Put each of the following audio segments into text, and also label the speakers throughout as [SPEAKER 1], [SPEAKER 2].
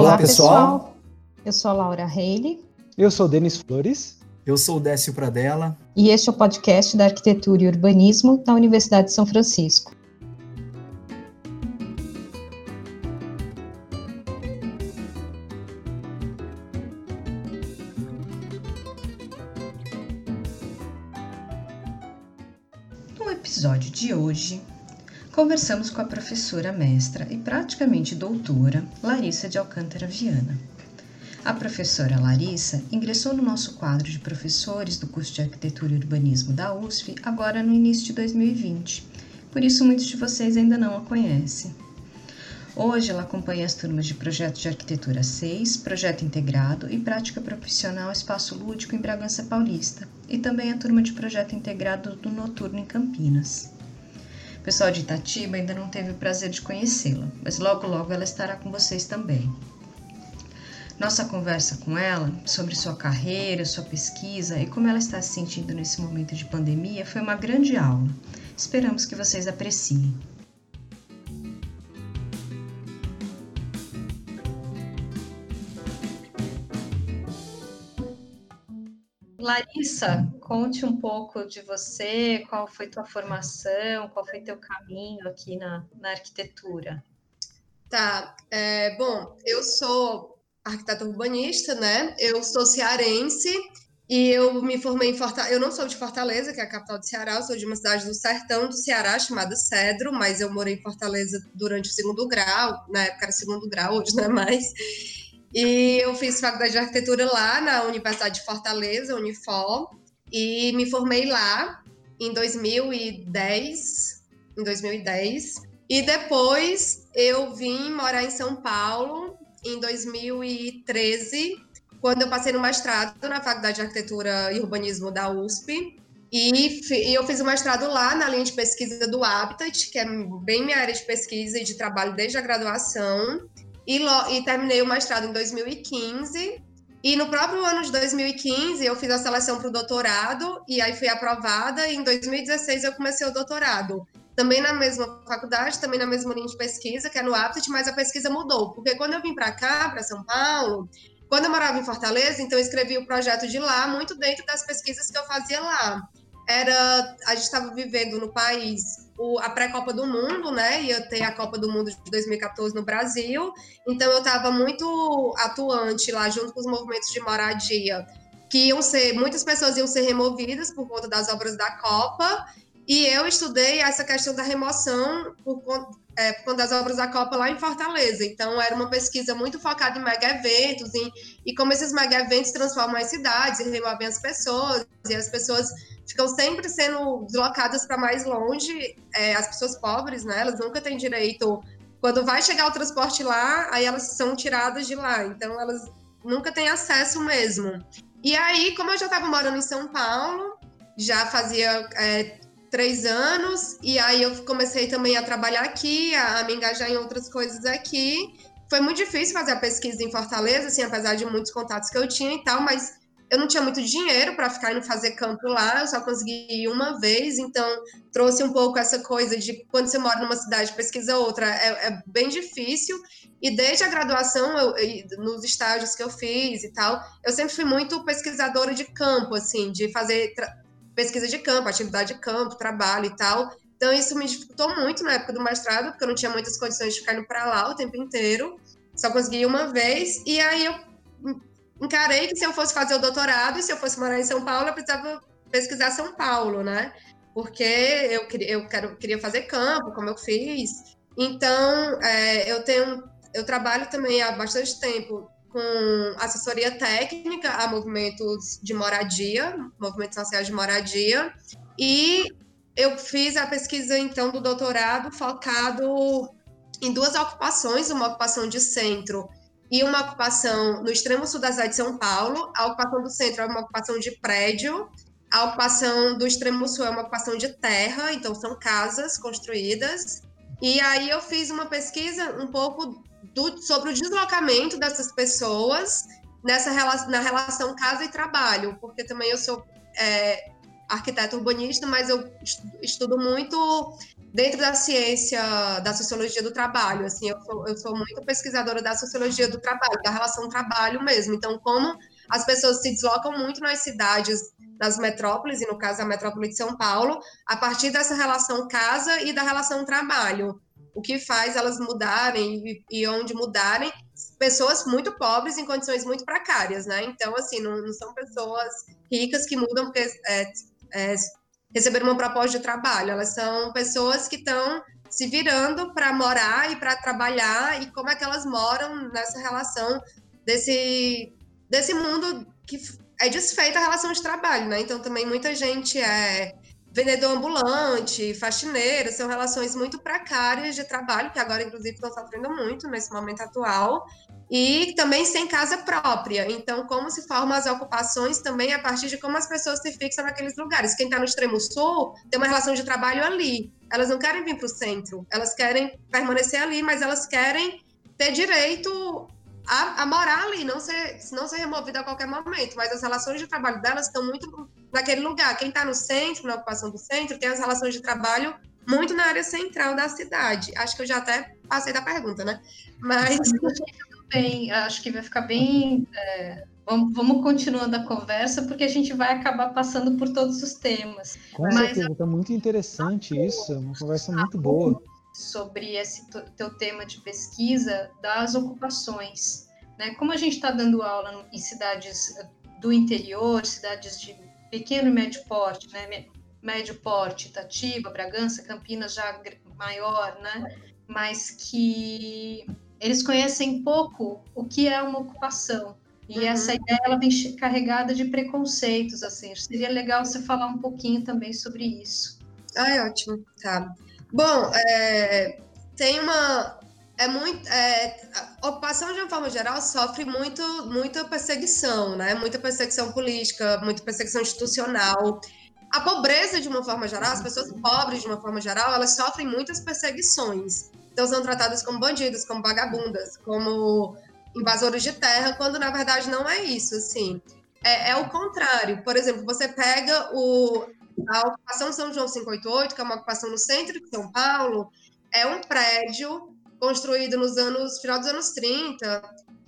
[SPEAKER 1] Olá, pessoal. Eu sou a Laura Reile.
[SPEAKER 2] Eu sou Denis Flores.
[SPEAKER 3] Eu sou o Décio Pradella.
[SPEAKER 1] E este é o podcast da Arquitetura e Urbanismo da Universidade de São Francisco. Conversamos com a professora mestra e praticamente doutora Larissa de Alcântara Viana. A professora Larissa ingressou no nosso quadro de professores do curso de Arquitetura e Urbanismo da USF agora no início de 2020, por isso muitos de vocês ainda não a conhecem. Hoje ela acompanha as turmas de Projeto de Arquitetura 6, Projeto Integrado e Prática Profissional Espaço Lúdico em Bragança Paulista, e também a turma de Projeto Integrado do Noturno em Campinas. O pessoal de Itatiba ainda não teve o prazer de conhecê-la, mas logo logo ela estará com vocês também. Nossa conversa com ela sobre sua carreira, sua pesquisa e como ela está se sentindo nesse momento de pandemia foi uma grande aula. Esperamos que vocês apreciem. Larissa, conte um pouco de você, qual foi tua formação, qual foi teu caminho aqui na, na arquitetura.
[SPEAKER 4] Tá, é, bom, eu sou arquiteta urbanista, né? Eu sou cearense e eu me formei em Fortaleza. Eu não sou de Fortaleza, que é a capital do Ceará, eu sou de uma cidade do sertão do Ceará chamada Cedro, mas eu morei em Fortaleza durante o segundo grau, na época era segundo grau, hoje não é mais. E eu fiz faculdade de arquitetura lá na Universidade de Fortaleza, Unifor, e me formei lá em 2010, em 2010. E depois eu vim morar em São Paulo em 2013, quando eu passei no mestrado na Faculdade de Arquitetura e Urbanismo da USP. E, eu fiz o mestrado lá na linha de pesquisa do Habitat, que é bem minha área de pesquisa e de trabalho desde a graduação. E, e terminei o mestrado em 2015. E no próprio ano de 2015, eu fiz a seleção para o doutorado, e aí fui aprovada, e em 2016 eu comecei o doutorado. Também na mesma faculdade, também na mesma linha de pesquisa, que é no Aptit, mas a pesquisa mudou. Porque quando eu vim para cá, para São Paulo, quando eu morava em Fortaleza, então eu escrevi o projeto de lá, muito dentro das pesquisas que eu fazia lá. Era, a gente estava vivendo no país o, a pré-Copa do Mundo, né? Ia ter a Copa do Mundo de 2014 no Brasil. Então eu estava muito atuante lá junto com os movimentos de moradia, que iam ser, muitas pessoas iam ser removidas por conta das obras da Copa. E eu estudei essa questão da remoção por, é, por das obras da Copa lá em Fortaleza. Então, era uma pesquisa muito focada em mega eventos e como esses mega eventos transformam as cidades e removem as pessoas, e as pessoas ficam sempre sendo deslocadas para mais longe. É, as pessoas pobres, né? Elas nunca têm direito. Quando vai chegar o transporte lá, aí elas são tiradas de lá. Então, elas nunca têm acesso mesmo. E aí, como eu já estava morando em São Paulo, já fazia é, três anos, e aí eu comecei também a trabalhar aqui, a, a, me engajar em outras coisas aqui. Foi muito difícil fazer a pesquisa em Fortaleza, assim, apesar de muitos contatos que eu tinha e tal, mas eu não tinha muito dinheiro para ficar indo fazer campo lá, eu só consegui ir uma vez, então trouxe um pouco essa coisa de quando você mora numa cidade, pesquisa outra, é, é bem difícil. E desde a graduação, eu, nos estágios que eu fiz e tal, eu sempre fui muito pesquisadora de campo, assim, de fazer pesquisa de campo, atividade de campo, trabalho e tal. Então isso me dificultou muito na época do mestrado, porque eu não tinha muitas condições de ficar indo para lá o tempo inteiro. Só consegui uma vez, e aí eu encarei que se eu fosse fazer o doutorado e se eu fosse morar em São Paulo, eu precisava pesquisar São Paulo, né? Porque eu, eu quero, queria fazer campo, como eu fiz. Então, é, eu tenho, eu trabalho também há bastante tempo com assessoria técnica a movimentos de moradia, movimentos sociais de moradia, e eu fiz a pesquisa então do doutorado focado em duas ocupações, uma ocupação de centro e uma ocupação no extremo sul da cidade de São Paulo. A ocupação do centro é uma ocupação de prédio, a ocupação do extremo sul é uma ocupação de terra, então são casas construídas. E aí eu fiz uma pesquisa um pouco do, sobre o deslocamento dessas pessoas nessa na relação casa e trabalho, porque também eu sou é, arquiteto urbanista, mas eu estudo muito dentro da ciência da sociologia do trabalho. Assim, eu sou, eu sou muito pesquisadora da sociologia do trabalho, da relação trabalho mesmo. Então, como as pessoas se deslocam muito nas cidades, nas metrópoles, e no caso a metrópole de São Paulo, a partir dessa relação casa e da relação trabalho. O que faz elas mudarem e, e onde mudarem, pessoas muito pobres em condições muito precárias, né? Então, assim, não, não são pessoas ricas que mudam porque é, é, receberam uma proposta de trabalho, elas são pessoas que estão se virando para morar e para trabalhar e como é que elas moram nessa relação desse desse mundo que é desfeita a relação de trabalho, né? Então também muita gente é vendedor ambulante, faxineiro, são relações muito precárias de trabalho, que agora, inclusive, estão sofrendo muito nesse momento atual, e também sem casa própria. Então, como se formam as ocupações também a partir de como as pessoas se fixam naqueles lugares. Quem está no extremo sul tem uma relação de trabalho ali. Elas não querem vir para o centro, elas querem permanecer ali, mas elas querem ter direito a, a, morar ali, não ser, não ser removida a qualquer momento. Mas as relações de trabalho delas estão muito naquele lugar. Quem está no centro, na ocupação do centro, tem as relações de trabalho muito na área central da cidade. Acho que eu já até passei da pergunta, né? Mas.
[SPEAKER 1] Bem, acho que vai ficar bem. É, vamos, vamos continuando a conversa, porque a gente vai acabar passando por todos os temas.
[SPEAKER 2] Com Mas, certeza, está muito interessante isso, é uma conversa muito boa
[SPEAKER 1] sobre esse teu tema de pesquisa das ocupações. Né? Como a gente está dando aula em cidades do interior, cidades de pequeno e médio porte, né? médio porte, Itatiba, Bragança, Campinas já maior, né? mas que eles conhecem pouco o que é uma ocupação. E uhum. essa ideia ela vem carregada de preconceitos, assim. Seria legal você falar um pouquinho também sobre isso.
[SPEAKER 4] Ah, é ótimo, tá. Bom, é, tem uma. É muito, é, a ocupação, de uma forma geral, sofre muito, muita perseguição, né? Muita perseguição política, muita perseguição institucional. A pobreza, de uma forma geral, as pessoas pobres, de uma forma geral, elas sofrem muitas perseguições. Então, são tratadas como bandidos, como vagabundas, como invasores de terra, quando na verdade não é isso, assim. É, é o contrário. Por exemplo, você pega o, a ocupação São João 588, que é uma ocupação no centro de São Paulo, é um prédio construído nos anos final dos anos 30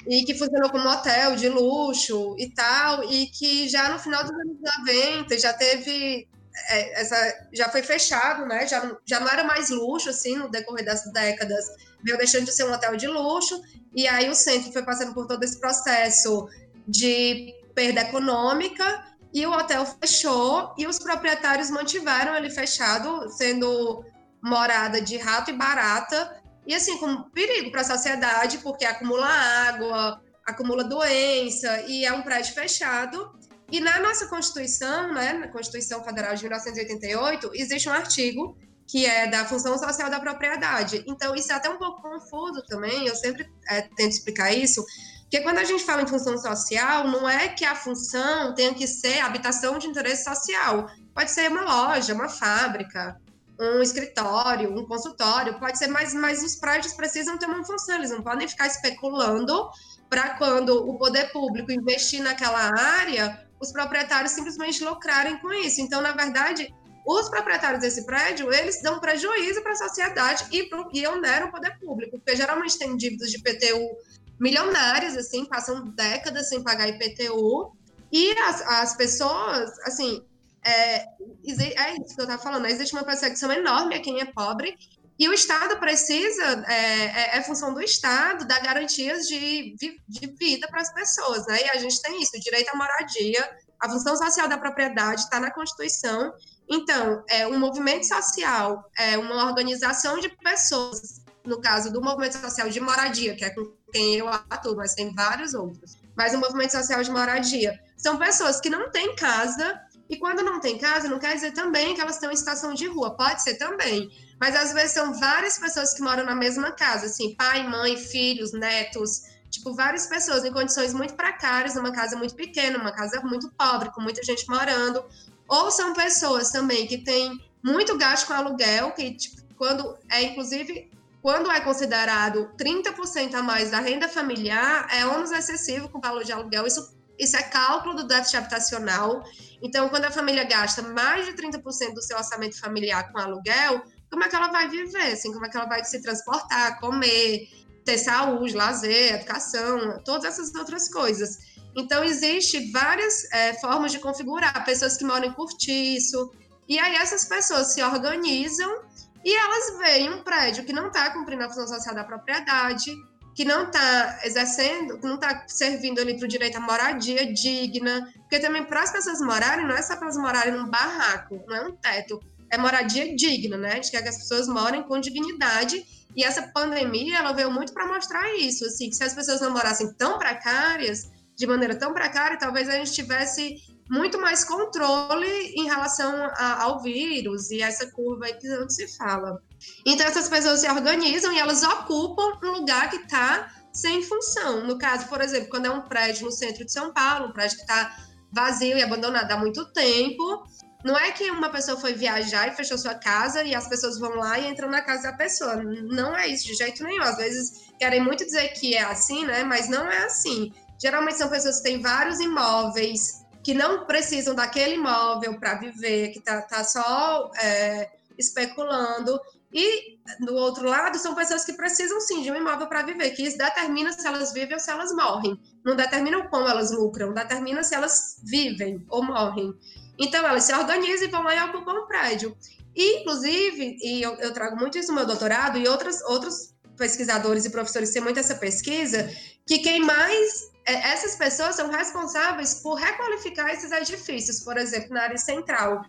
[SPEAKER 4] e que funcionou como hotel de luxo e tal, e que já no final dos anos 90 já teve é, essa já foi fechado, né? Já, já não era mais luxo assim no decorrer das décadas, veio deixando de ser um hotel de luxo, e aí o centro foi passando por todo esse processo de perda econômica e o hotel fechou e os proprietários mantiveram ele fechado, sendo morada de rato e barata, e assim, com perigo para a sociedade, porque acumula água, acumula doença, e é um prédio fechado. E na nossa Constituição, né, na Constituição Federal de 1988, existe um artigo que é da função social da propriedade. Então, isso é até um pouco confuso também, eu sempre é, tento explicar isso, porque quando a gente fala em função social, não é que a função tenha que ser habitação de interesse social. Pode ser uma loja, uma fábrica, um escritório, um consultório, pode ser, mas, mas os prédios precisam ter uma função, eles não podem ficar especulando para quando o poder público investir naquela área, os proprietários simplesmente lucrarem com isso. Então, na verdade, os proprietários desse prédio, eles dão prejuízo para a sociedade e, pro, e oneram o poder público, porque geralmente tem dívidas de PTU milionárias, assim, passam décadas sem pagar IPTU, e as, as pessoas, assim, é, é isso que eu estava falando, existe uma perseguição enorme a quem é pobre, e o Estado precisa, é, é, é função do Estado, dar garantias de, de vida para as pessoas, né? E a gente tem isso, o direito à moradia, a função social da propriedade está na Constituição. Então, é um movimento social, é uma organização de pessoas, no caso do movimento social de moradia, que é com quem eu atuo, mas tem vários outros. Mas o movimento social de moradia são pessoas que não têm casa, e quando não tem casa, não quer dizer também que elas estão em situação de rua, pode ser também. Mas às vezes são várias pessoas que moram na mesma casa, assim, pai, mãe, filhos, netos, tipo, várias pessoas em condições muito precárias, numa casa muito pequena, uma casa muito pobre, com muita gente morando. Ou são pessoas também que têm muito gasto com aluguel, que, tipo, quando é inclusive quando é considerado 30% a mais da renda familiar, é ônus excessivo com o valor de aluguel. Isso Isso é cálculo do déficit habitacional. Então, quando a família gasta mais de 30% do seu orçamento familiar com aluguel, como é que ela vai viver? Assim, como é que ela vai se transportar, comer, ter saúde, lazer, educação, todas essas outras coisas. Então, existe várias é, formas de configurar. Pessoas que moram em cortiço. E aí, essas pessoas se organizam e elas veem um prédio que não está cumprindo a função social da propriedade, que não está exercendo, que não está servindo ali para o direito à moradia digna. Porque também, para as pessoas morarem, não é só para elas morarem num barraco, não é um teto. É moradia digna, né? A gente quer que as pessoas morem com dignidade. E essa pandemia, ela veio muito para mostrar isso, assim, que se as pessoas não morassem tão precárias, de maneira tão precária, talvez a gente tivesse muito mais controle em relação a, ao vírus e essa curva aí que não se fala. Então, essas pessoas se organizam e elas ocupam um lugar que está sem função. No caso, por exemplo, quando é um prédio no centro de São Paulo, um prédio que está vazio e abandonado há muito tempo, não é que uma pessoa foi viajar e fechou sua casa e as pessoas vão lá e entram na casa da pessoa. Não é isso de jeito nenhum. Às vezes querem muito dizer que é assim, né? Mas não é assim. Geralmente são pessoas que têm vários imóveis, que não precisam daquele imóvel para viver, que tá, tá só é, especulando. E do outro lado, são pessoas que precisam sim de um imóvel para viver, que isso determina se elas vivem ou se elas morrem. Não determina como elas lucram, determina se elas vivem ou morrem. Então, elas se organizam e vão lá e ocupam um prédio. E, inclusive, e eu, eu, trago muito isso no meu doutorado, e outros, outros pesquisadores e professores têm muito essa pesquisa, que quem mais. É, essas pessoas são responsáveis por requalificar esses edifícios, por exemplo, na área central.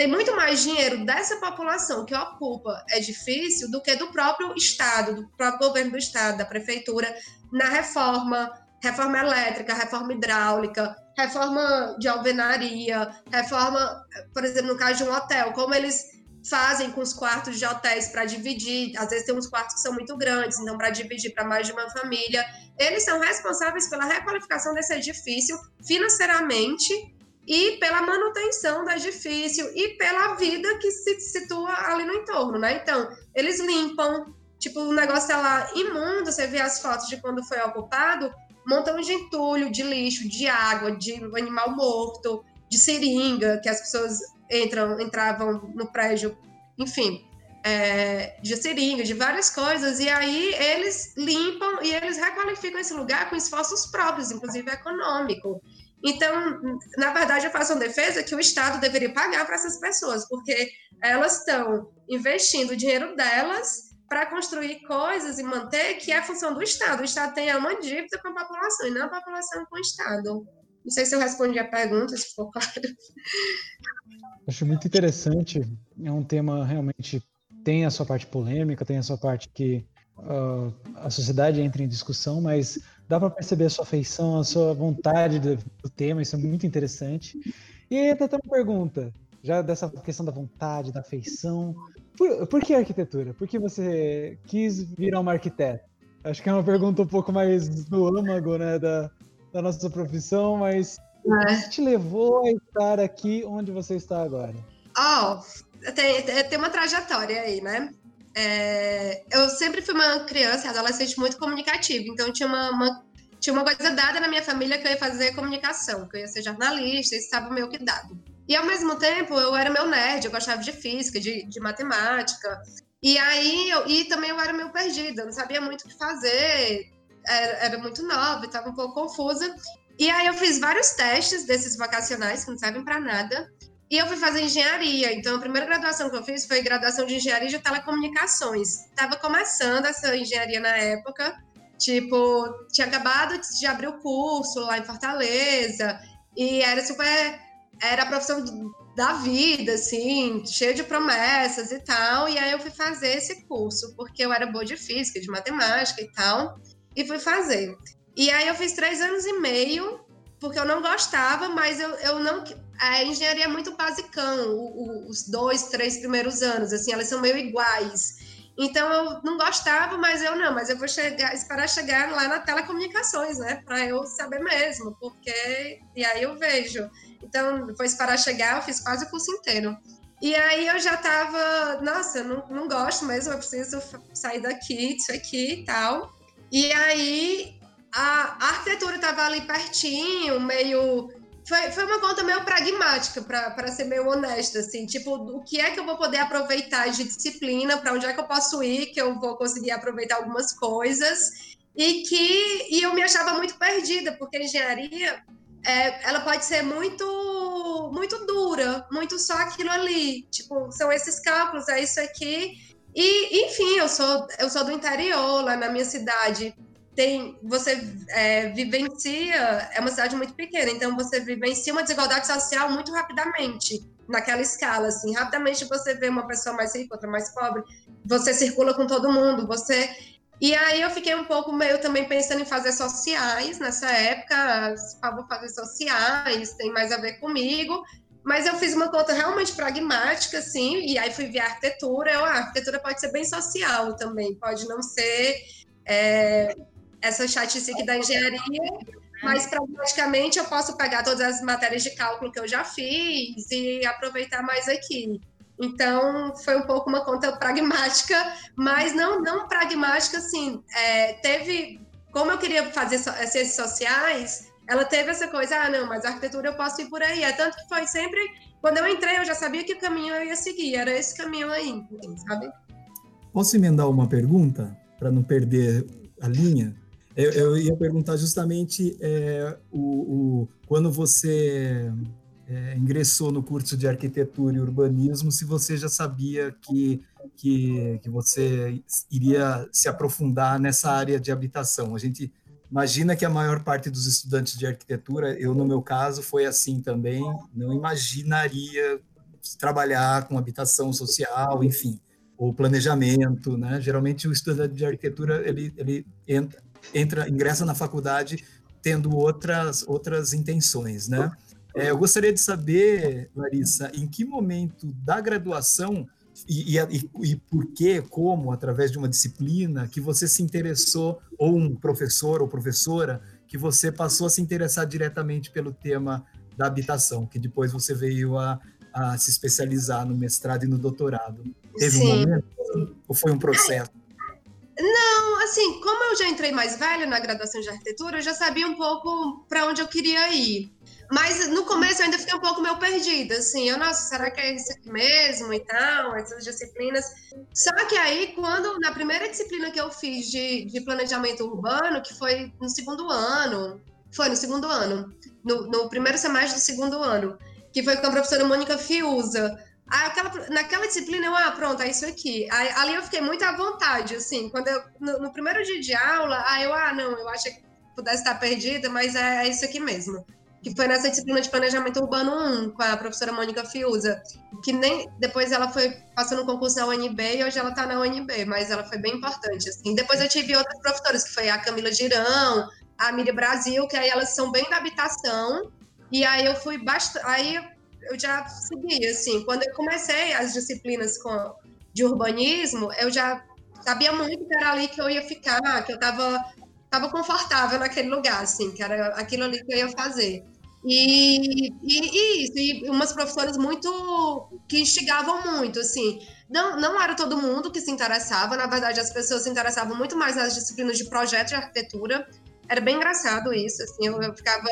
[SPEAKER 4] Tem muito mais dinheiro dessa população que ocupa edifício do que do próprio Estado, do próprio governo do Estado, da prefeitura, na reforma, reforma elétrica, reforma hidráulica, reforma de alvenaria, reforma, por exemplo, no caso de um hotel, como eles fazem com os quartos de hotéis para dividir, às vezes tem uns quartos que são muito grandes, então para dividir para mais de uma família, eles são responsáveis pela requalificação desse edifício financeiramente e pela manutenção do edifício e pela vida que se situa ali no entorno, né? Então, eles limpam, tipo, o negócio tá lá imundo, você vê as fotos de quando foi ocupado, montão de entulho, de lixo, de água, de animal morto, de seringa, que as pessoas entram, entravam no prédio, enfim, é, de seringa, de várias coisas, e aí eles limpam e eles requalificam esse lugar com esforços próprios, inclusive econômico. Então, na verdade, eu faço uma defesa que o Estado deveria pagar para essas pessoas, porque elas estão investindo o dinheiro delas para construir coisas e manter, que é a função do Estado. O Estado tem uma dívida com a população e não a população com o Estado. Não sei se eu respondi a pergunta, se for claro.
[SPEAKER 2] Acho muito interessante. É um tema realmente tem a sua parte polêmica, tem a sua parte que uh, a sociedade entra em discussão, mas dá para perceber a sua afeição, a sua vontade do, do, tema. Isso é muito interessante. E aí até uma pergunta, já dessa questão da vontade, da afeição. Por, por que arquitetura? Por que você quis virar uma arquiteta? Acho que é uma pergunta um pouco mais do âmago, né, da, da nossa profissão, mas é. o que te levou a estar aqui onde você está agora?
[SPEAKER 4] Oh, tem, tem uma trajetória aí, né? É, eu sempre fui uma criança adolescente muito comunicativa, então tinha uma, uma, tinha uma coisa dada na minha família que eu ia fazer comunicação, que eu ia ser jornalista, isso estava meio que dado. E ao mesmo tempo, eu era meu nerd, eu gostava de física, de, de matemática. E aí, eu, e também eu era meio perdida, não sabia muito o que fazer, era, era muito nova, estava um pouco confusa. E aí eu fiz vários testes desses vocacionais que não servem para nada. E eu fui fazer engenharia. Então, a primeira graduação que eu fiz foi graduação de engenharia de telecomunicações. Estava começando essa engenharia na época. Tipo, tinha acabado de abrir o curso lá em Fortaleza. E era super era a profissão da vida, assim, cheia de promessas e tal. E aí eu fui fazer esse curso, porque eu era boa de física, de matemática e tal, e fui fazer. E aí eu fiz três anos e meio, porque eu não gostava, mas eu, eu não. A engenharia é muito basicão, o, o, os dois, três primeiros anos, assim, elas são meio iguais. Então eu não gostava, mas eu não, mas eu vou chegar, esperar chegar lá na telecomunicações, né, para eu saber mesmo, porque e aí eu vejo. Então, depois para chegar, eu fiz quase o curso inteiro. E aí eu já tava, nossa, não, não gosto mesmo, eu preciso sair daqui, disso aqui e tal. E aí a, arquitetura estava ali pertinho, meio foi, foi uma conta meio pragmática, para ser meio honesta, assim, tipo, o que é que eu vou poder aproveitar de disciplina, para onde é que eu posso ir, que eu vou conseguir aproveitar algumas coisas, e que e eu me achava muito perdida, porque a engenharia, é, ela pode ser muito, muito dura, muito só aquilo ali, tipo, são esses cálculos, é isso aqui, e, enfim, eu sou, eu sou do interior, lá na minha cidade, tem, você é, vivencia, é uma cidade muito pequena, então você vivencia uma desigualdade social muito rapidamente, naquela escala, assim, rapidamente você vê uma pessoa mais rica, outra mais pobre, você circula com todo mundo, você... E aí eu fiquei um pouco meio também pensando em fazer sociais nessa época, ah, vou fazer sociais, tem mais a ver comigo, mas eu fiz uma conta realmente pragmática, assim, e aí fui ver a arquitetura, eu, ah, a arquitetura pode ser bem social também, pode não ser... É, essa chatice aqui da engenharia, mas pragmaticamente eu posso pegar todas as matérias de cálculo que eu já fiz e aproveitar mais aqui. Então, foi um pouco uma conta pragmática, mas não, não pragmática, assim, é, teve, como eu queria fazer ciências sociais, ela teve essa coisa, ah, não, mas a arquitetura eu posso ir por aí, é tanto que foi sempre, quando eu entrei, eu já sabia que caminho eu ia seguir, era esse caminho aí, sabe?
[SPEAKER 3] Posso emendar uma pergunta, para não perder a linha? Eu, eu ia perguntar justamente é, o, o, quando você é, ingressou no curso de arquitetura e urbanismo, se você já sabia que, que, que você iria se aprofundar nessa área de habitação. A gente imagina que a maior parte dos estudantes de arquitetura, eu no meu caso foi assim também, não imaginaria trabalhar com habitação social, enfim, ou planejamento, né? Geralmente o estudante de arquitetura ele, ele entra, entra, ingressa na faculdade tendo outras, outras intenções, né? É, eu gostaria de saber, Larissa, em que momento da graduação e, e, e, por que, como, através de uma disciplina, que você se interessou, ou um professor ou professora, que você passou a se interessar diretamente pelo tema da habitação, que depois você veio a, a se especializar no mestrado e no doutorado. Teve Sim. um momento? Ou foi um processo?
[SPEAKER 4] Não, assim, como eu já entrei mais velha na graduação de arquitetura, eu já sabia um pouco para onde eu queria ir. Mas no começo eu ainda fiquei um pouco meio perdida, assim, eu, nossa, será que é isso aqui mesmo e tal, essas disciplinas. Só que aí, quando, na primeira disciplina que eu fiz de, de planejamento urbano, que foi no segundo ano, foi no segundo ano, no, no primeiro semestre do segundo ano, que foi com a professora Mônica Fiuza, aquela, naquela disciplina, eu, ah, pronto, é isso aqui. Aí, ali eu fiquei muito à vontade, assim. Quando eu, no, no, primeiro dia de aula, aí eu, ah, não, eu acho que pudesse estar perdida, mas é, é, isso aqui mesmo. Que foi nessa disciplina de planejamento urbano 1, com a professora Mônica Fiuza, que nem depois ela foi passando um concurso na UNB e hoje ela está na UNB, mas ela foi bem importante, assim. Depois eu tive outras professoras, que foi a Camila Girão, a Miriam Brasil, que aí elas são bem da habitação, e aí eu fui bastante. Aí eu já segui, assim. Quando eu comecei as disciplinas com, de urbanismo, eu já sabia muito que era ali que eu ia ficar, que eu estava tava confortável naquele lugar, assim, que era aquilo ali que eu ia fazer. E, e, e isso, e umas professoras muito que instigavam muito, assim. Não, não era todo mundo que se interessava, na verdade, as pessoas se interessavam muito mais nas disciplinas de projeto de arquitetura. Era bem engraçado isso, assim, eu, eu ficava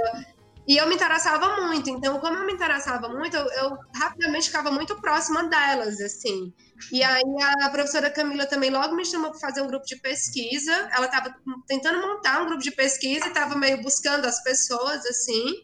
[SPEAKER 4] e eu me interessava muito, então, como eu me interessava muito, eu, eu, rapidamente ficava muito próxima delas, assim. E aí a professora Camila também logo me chamou para fazer um grupo de pesquisa. Ela estava tentando montar um grupo de pesquisa e estava meio buscando as pessoas, assim.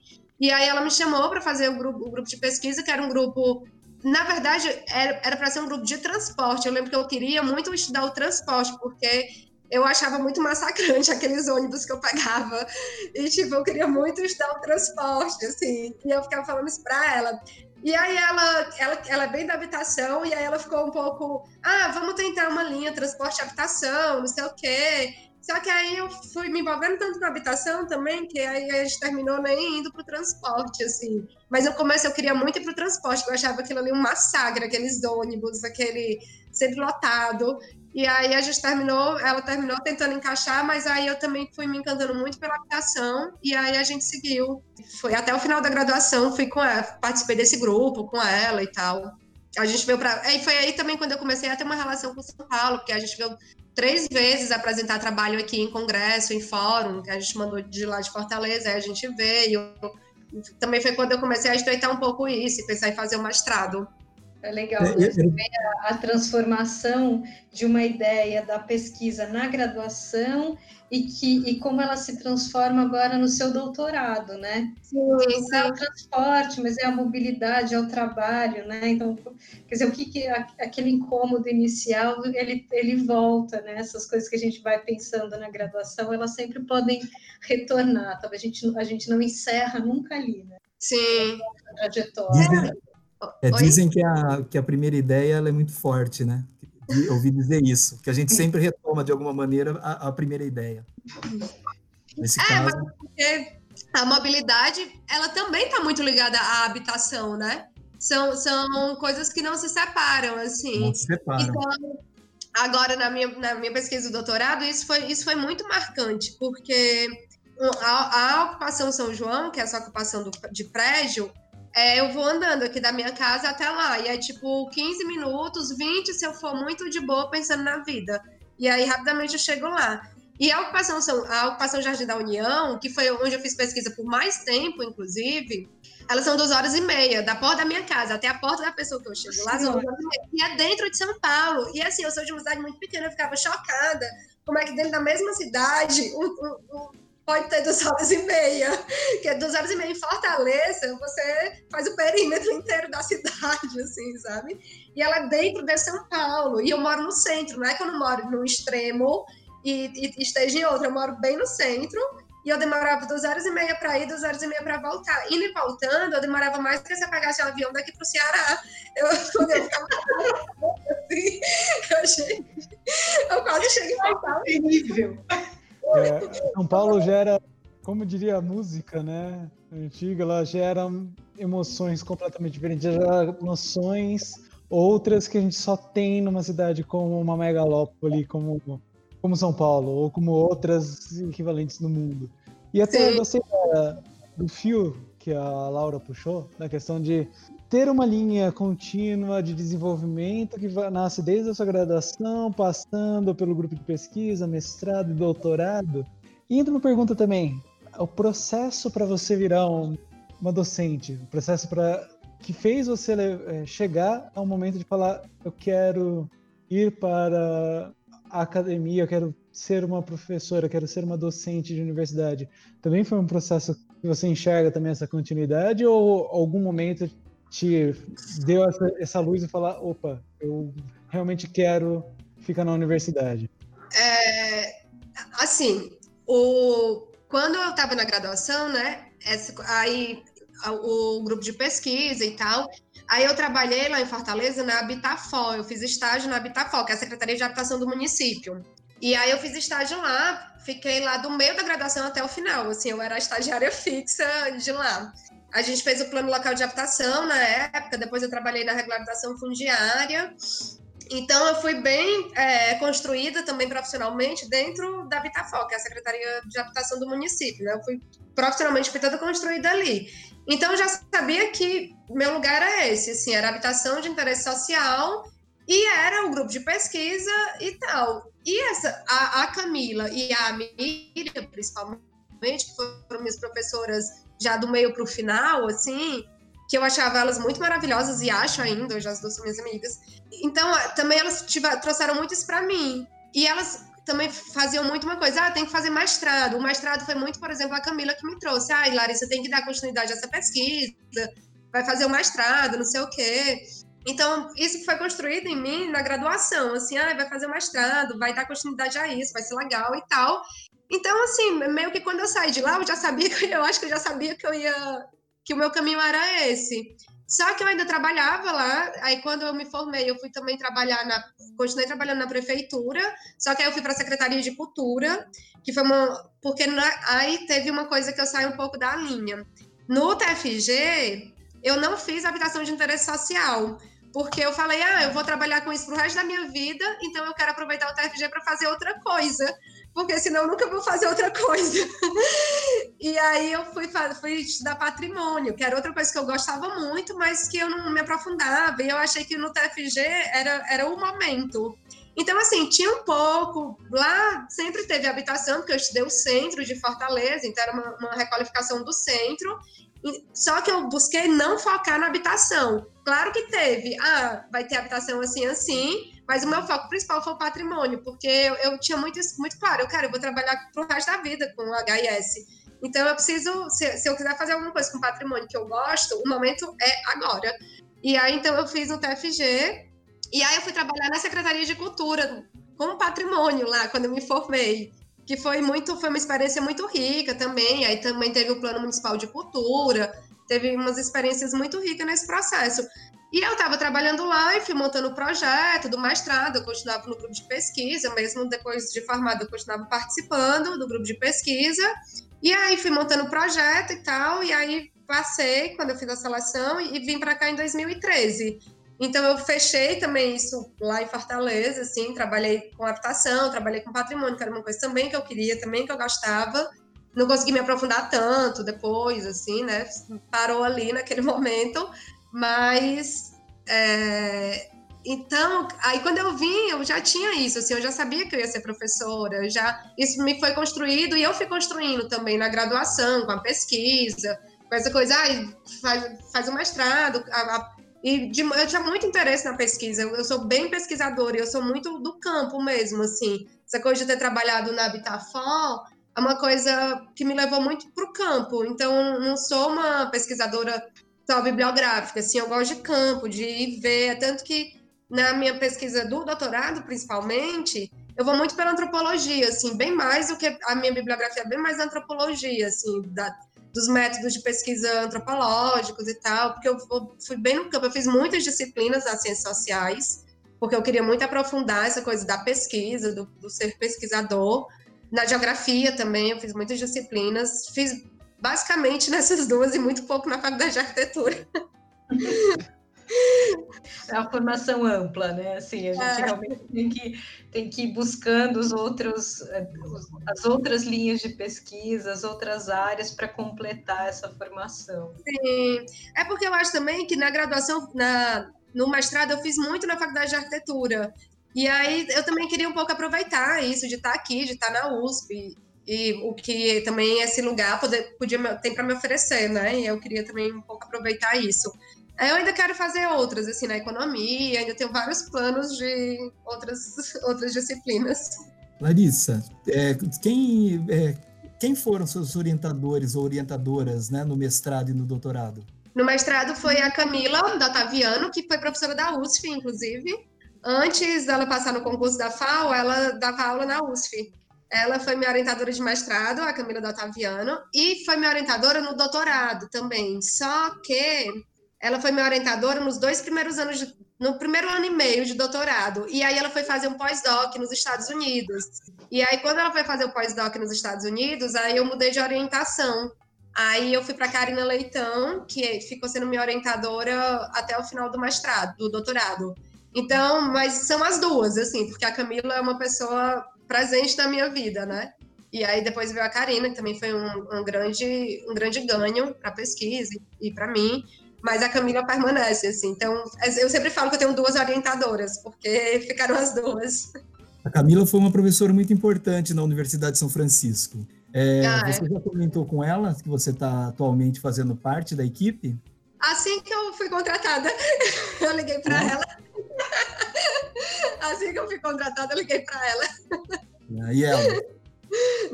[SPEAKER 4] E aí ela me chamou para fazer o grupo, o grupo de pesquisa, que era um grupo na verdade, era para ser um grupo de transporte. Eu lembro que eu queria muito estudar o transporte, porque eu achava muito massacrante aqueles ônibus que eu pagava. E, tipo, eu queria muito estudar o transporte, assim. E eu ficava falando isso pra ela. E aí ela, ela, ela é bem da habitação, e aí ela ficou um pouco, ah, vamos tentar uma linha transporte habitação, não sei o quê. Só que aí eu fui me envolvendo tanto com a habitação também, que aí a gente terminou nem indo pro transporte, assim. Mas no começo eu queria muito ir pro transporte, eu achava aquilo ali um massacre, aqueles ônibus, aquele sempre lotado. E aí a gente terminou, ela terminou tentando encaixar, mas aí eu também fui me encantando muito pela habitação e aí a gente seguiu. Foi até o final da graduação, fui com ela, participei desse grupo com ela e tal. A gente veio para, e foi aí também quando eu comecei a ter uma relação com São Paulo, porque a gente veio três vezes apresentar trabalho aqui em congresso, em fórum, que a gente mandou de lá de Fortaleza, aí a gente veio. Também foi quando eu comecei a estreitar um pouco isso e pensar em fazer o mestrado.
[SPEAKER 1] É legal, né? Você vê a, a, transformação de uma ideia da pesquisa na graduação e, que, e como ela se transforma agora no seu doutorado, né? Sim, sim. é o transporte, mas é a mobilidade, é o trabalho, né? Então, quer dizer, o que, que aquele incômodo inicial, ele, ele volta, né? Essas coisas que a gente vai pensando na graduação, elas sempre podem retornar, talvez a gente, a gente não encerra nunca ali, né?
[SPEAKER 4] Sim.
[SPEAKER 3] A trajetória. É, dizem que a, que a primeira ideia é muito forte, né? Eu ouvi dizer isso, que a gente sempre retoma de alguma maneira a, a primeira ideia.
[SPEAKER 4] Nesse é, caso. Mas porque a mobilidade, ela também está muito ligada à habitação, né? São, são coisas que não se separam, assim.
[SPEAKER 3] Não se separam. Então,
[SPEAKER 4] agora, na minha, na minha pesquisa do doutorado, isso foi, isso foi muito marcante, porque a, a ocupação São João, que é essa ocupação do, de prédio, é, eu vou andando aqui da minha casa até lá. E é tipo 15 minutos, 20 se eu for muito de boa pensando na vida. E aí rapidamente eu chego lá. E a ocupação, a ocupação Jardim da União, que foi onde eu fiz pesquisa por mais tempo, inclusive, elas são duas horas e meia, da porta da minha casa até a porta da pessoa que eu chego lá, são duas horas e meia. E é dentro de São Paulo. E assim, eu sou de uma cidade muito pequena, eu ficava chocada como é que dentro da mesma cidade um, um, pode ter duas horas e meia, que é duas horas e meia em Fortaleza, você faz o perímetro inteiro da cidade, assim, sabe? E ela é dentro de São Paulo, e eu moro no centro, não é que eu não moro no extremo e, e esteja em outro, eu moro bem no centro, e eu demorava duas horas e meia para ir, duas horas e meia para voltar. Indo e voltando, eu demorava mais do que se eu pegasse um avião daqui para o Ceará. Eu, quando eu ficava assim, eu, cheguei, eu quase cheguei a voltar.
[SPEAKER 2] Terrível. É, São Paulo gera, como diria a música, né? Antiga, ela gera emoções completamente diferentes, gera noções outras que a gente só tem numa cidade como uma megalópole, como, como São Paulo, ou como outras equivalentes no mundo. E até Sim. você do fio que a Laura puxou, na questão de ter uma linha contínua de desenvolvimento que nasce desde a sua graduação, passando pelo grupo de pesquisa, mestrado e doutorado. E entra uma pergunta também: o processo para você virar um, uma docente, o processo para que fez você é, chegar ao momento de falar eu quero ir para a academia, eu quero ser uma professora, eu quero ser uma docente de universidade. Também foi um processo que você enxerga também essa continuidade ou algum momento te deu essa, essa luz e falar, opa, eu realmente quero ficar na universidade?
[SPEAKER 4] É, assim, o, quando eu estava na graduação, né, essa, aí o grupo de pesquisa e tal, aí eu trabalhei lá em Fortaleza na Habitafó, eu fiz estágio na Habitafó, que é a Secretaria de Habitação do município. E aí eu fiz estágio lá, fiquei lá do meio da graduação até o final, assim, eu era estagiária fixa de lá. A gente fez o plano local de habitação na época, depois eu trabalhei na regularização fundiária. Então, eu fui bem é, construída também profissionalmente dentro da Habitafol, que é a Secretaria de Habitação do município. Né? Eu fui profissionalmente toda construída ali. Então, eu já sabia que meu lugar era esse, assim, era habitação de interesse social e era o grupo de pesquisa e tal. E essa, a, a Camila e a Miriam, principalmente, que foram minhas professoras já do meio para o final, assim, que eu achava elas muito maravilhosas e acho ainda, hoje as duas minhas amigas. Então, também elas trouxeram muito isso para mim. E elas também faziam muito uma coisa, ah, tem que fazer mestrado. O mestrado foi muito, por exemplo, a Camila que me trouxe. Ah, Larissa, tem que dar continuidade a essa pesquisa, vai fazer o mestrado, não sei o quê. Então, isso foi construído em mim na graduação, assim, ah, vai fazer o mestrado, vai dar continuidade a isso, vai ser legal e tal. Então, assim, meio que quando eu saí de lá, eu já sabia que eu acho que eu já sabia que eu ia que o meu caminho era esse. Só que eu ainda trabalhava lá, aí quando eu me formei, eu fui também trabalhar na continuei trabalhando na prefeitura, só que aí eu fui para a Secretaria de Cultura, que foi uma porque na, aí teve uma coisa que eu saí um pouco da linha. No TFG, eu não fiz habitação de interesse social, porque eu falei, ah, eu vou trabalhar com isso pro resto da minha vida, então eu quero aproveitar o TFG para fazer outra coisa porque senão eu nunca vou fazer outra coisa. e aí eu fui, fui estudar patrimônio, que era outra coisa que eu gostava muito, mas que eu não me aprofundava. E eu achei que no TFG era, era o momento. Então, assim, tinha um pouco. Lá sempre teve habitação, porque eu estudei o centro de Fortaleza, então era uma, uma requalificação do centro. Só que eu busquei não focar na habitação. Claro que teve, ah, vai ter habitação assim, assim, mas o meu foco principal foi o patrimônio, porque eu, eu tinha muito, muito claro, eu, cara, eu vou trabalhar pro resto da vida com o HIS. Então eu preciso, se, se eu quiser fazer alguma coisa com patrimônio que eu gosto, o momento é agora. E aí, então, eu fiz um TFG, e aí eu fui trabalhar na Secretaria de Cultura, com patrimônio lá, quando eu me formei que foi muito, foi uma experiência muito rica também. Aí também teve o Plano Municipal de Cultura, teve umas experiências muito ricas nesse processo. E eu estava trabalhando lá e fui montando o projeto do mestrado, eu continuava no grupo de pesquisa, mesmo depois de formado, eu continuava participando do grupo de pesquisa. E aí fui montando o projeto e tal, e aí passei quando eu fiz a seleção e vim para cá em 2013. Então eu fechei também isso lá em Fortaleza, assim, trabalhei com habitação, trabalhei com patrimônio, que era uma coisa também que eu queria, também que eu gostava. Não consegui me aprofundar tanto depois, assim, né? Parou ali naquele momento, mas é... então, aí quando eu vim, eu já tinha isso, assim, eu já sabia que eu ia ser professora, já isso me foi construído e eu fui construindo também na graduação, com a pesquisa, com essa coisa, ah, faz, faz o mestrado, a, a e de, eu tinha muito interesse na pesquisa, eu, eu sou bem pesquisadora, eu sou muito do campo mesmo, assim. Essa coisa de ter trabalhado na Habitafor é uma coisa que me levou muito para o campo. Então, não sou uma pesquisadora só bibliográfica, assim, eu gosto de campo, de ir ver. Tanto que na minha pesquisa do doutorado, principalmente, eu vou muito pela antropologia, assim, bem mais do que a minha bibliografia, bem mais antropologia, assim, da, dos métodos de pesquisa antropológicos e tal, porque eu fui bem no campo, eu fiz muitas disciplinas nas ciências sociais, porque eu queria muito aprofundar essa coisa da pesquisa, do, do ser pesquisador. Na geografia também, eu fiz muitas disciplinas, fiz basicamente nessas duas e muito pouco na faculdade de arquitetura.
[SPEAKER 1] É uma formação ampla, né? Assim, a gente é. realmente tem que, tem que ir buscando os outros, eh, as outras linhas de pesquisa, as outras áreas para completar essa formação.
[SPEAKER 4] Sim, é porque eu acho também que na graduação, na, no mestrado, eu fiz muito na faculdade de arquitetura. E aí eu também queria um pouco aproveitar isso de estar aqui, de estar na USP e o que também esse lugar poder, podia tem para me oferecer, né? E eu queria também um pouco aproveitar isso. Eu ainda quero fazer outras, assim, na economia, ainda tenho vários planos de outras, outras disciplinas.
[SPEAKER 3] Larissa, é, quem, é, quem foram seus orientadores ou orientadoras né, no mestrado e no doutorado?
[SPEAKER 4] No mestrado foi a Camila da Taviano, que foi professora da USF, inclusive. Antes dela passar no concurso da FAO, ela dava aula na USF. Ela foi minha orientadora de mestrado, a Camila da Taviano, e foi minha orientadora no doutorado também. Só que ela foi minha orientadora nos dois primeiros anos, de, no primeiro ano e meio de doutorado. E aí ela foi fazer um pós-doc nos Estados Unidos. E aí, quando ela foi fazer o pós-doc nos Estados Unidos, aí eu mudei de orientação. Aí eu fui para Karina Leitão, que ficou sendo minha orientadora até o final do mestrado, do doutorado. Então, mas são as duas, assim, porque a Camila é uma pessoa presente na minha vida, né? E aí depois veio a Karina, que também foi um, um grande, um grande ganho para a pesquisa e para mim mas a Camila permanece, assim. Então, eu sempre falo que eu tenho duas orientadoras, porque ficaram as duas.
[SPEAKER 3] A Camila foi uma professora muito importante na Universidade de São Francisco. É, ah, você é. já comentou com ela que você está atualmente fazendo parte da equipe?
[SPEAKER 4] Assim que eu fui contratada, eu liguei para ah. ela. Assim que eu fui contratada, eu liguei para ela.
[SPEAKER 3] E ela?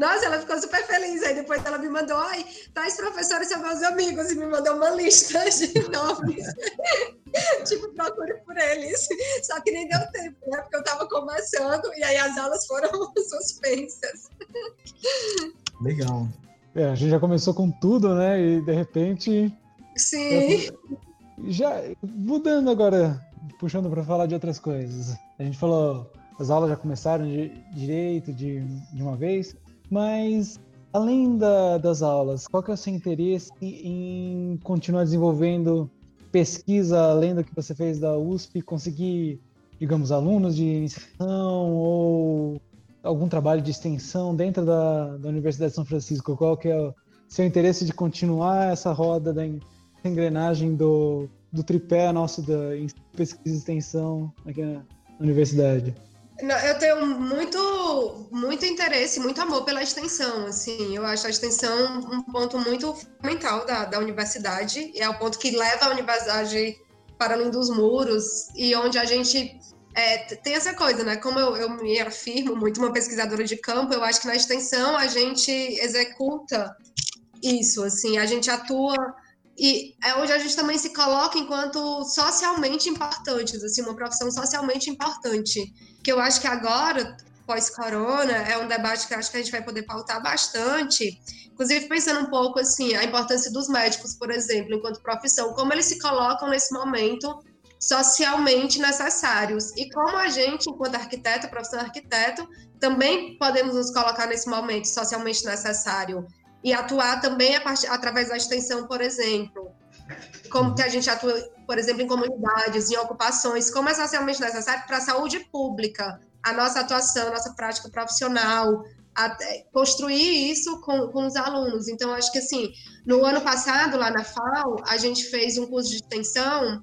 [SPEAKER 4] Nossa, ela ficou super feliz. Aí depois ela me mandou, ai, tais professores são meus amigos, e me mandou uma lista de nomes. tipo, procure por eles. Só que nem deu tempo, né? Porque eu tava começando e aí as aulas foram suspensas.
[SPEAKER 3] Legal.
[SPEAKER 2] É, a gente já começou com tudo, né? E de repente.
[SPEAKER 4] Sim.
[SPEAKER 2] Já mudando agora, puxando para falar de outras coisas. A gente falou as aulas já começaram de direito de, de uma vez, mas além da, das aulas, qual que é o seu interesse em continuar desenvolvendo pesquisa além do que você fez da USP, conseguir, digamos, alunos de iniciação ou algum trabalho de extensão dentro da, da Universidade de São Francisco? Qual que é o seu interesse de continuar essa roda da engrenagem do, do tripé nosso da pesquisa e extensão aqui na universidade?
[SPEAKER 4] Eu tenho muito, muito interesse, muito amor pela extensão, assim, eu acho a extensão um ponto muito fundamental da, da universidade, e é o ponto que leva a universidade para além dos muros, e onde a gente é, tem essa coisa, né, como eu, eu me afirmo muito uma pesquisadora de campo, eu acho que na extensão a gente executa isso, assim, a gente atua e é onde a gente também se coloca enquanto socialmente importantes, assim, uma profissão socialmente importante, que eu acho que agora, pós-corona, é um debate que acho que a gente vai poder pautar bastante, inclusive pensando um pouco, assim, a importância dos médicos, por exemplo, enquanto profissão, como eles se colocam nesse momento socialmente necessários, e como a gente, enquanto arquiteto, profissão arquiteto, também podemos nos colocar nesse momento socialmente necessário, e atuar também a part... através da extensão, por exemplo. Como que a gente atua, por exemplo, em comunidades, em ocupações, como é socialmente necessário para a saúde pública, a nossa atuação, nossa prática profissional, construir isso com, com os alunos. Então, acho que assim, no ano passado, lá na FAO, a gente fez um curso de extensão,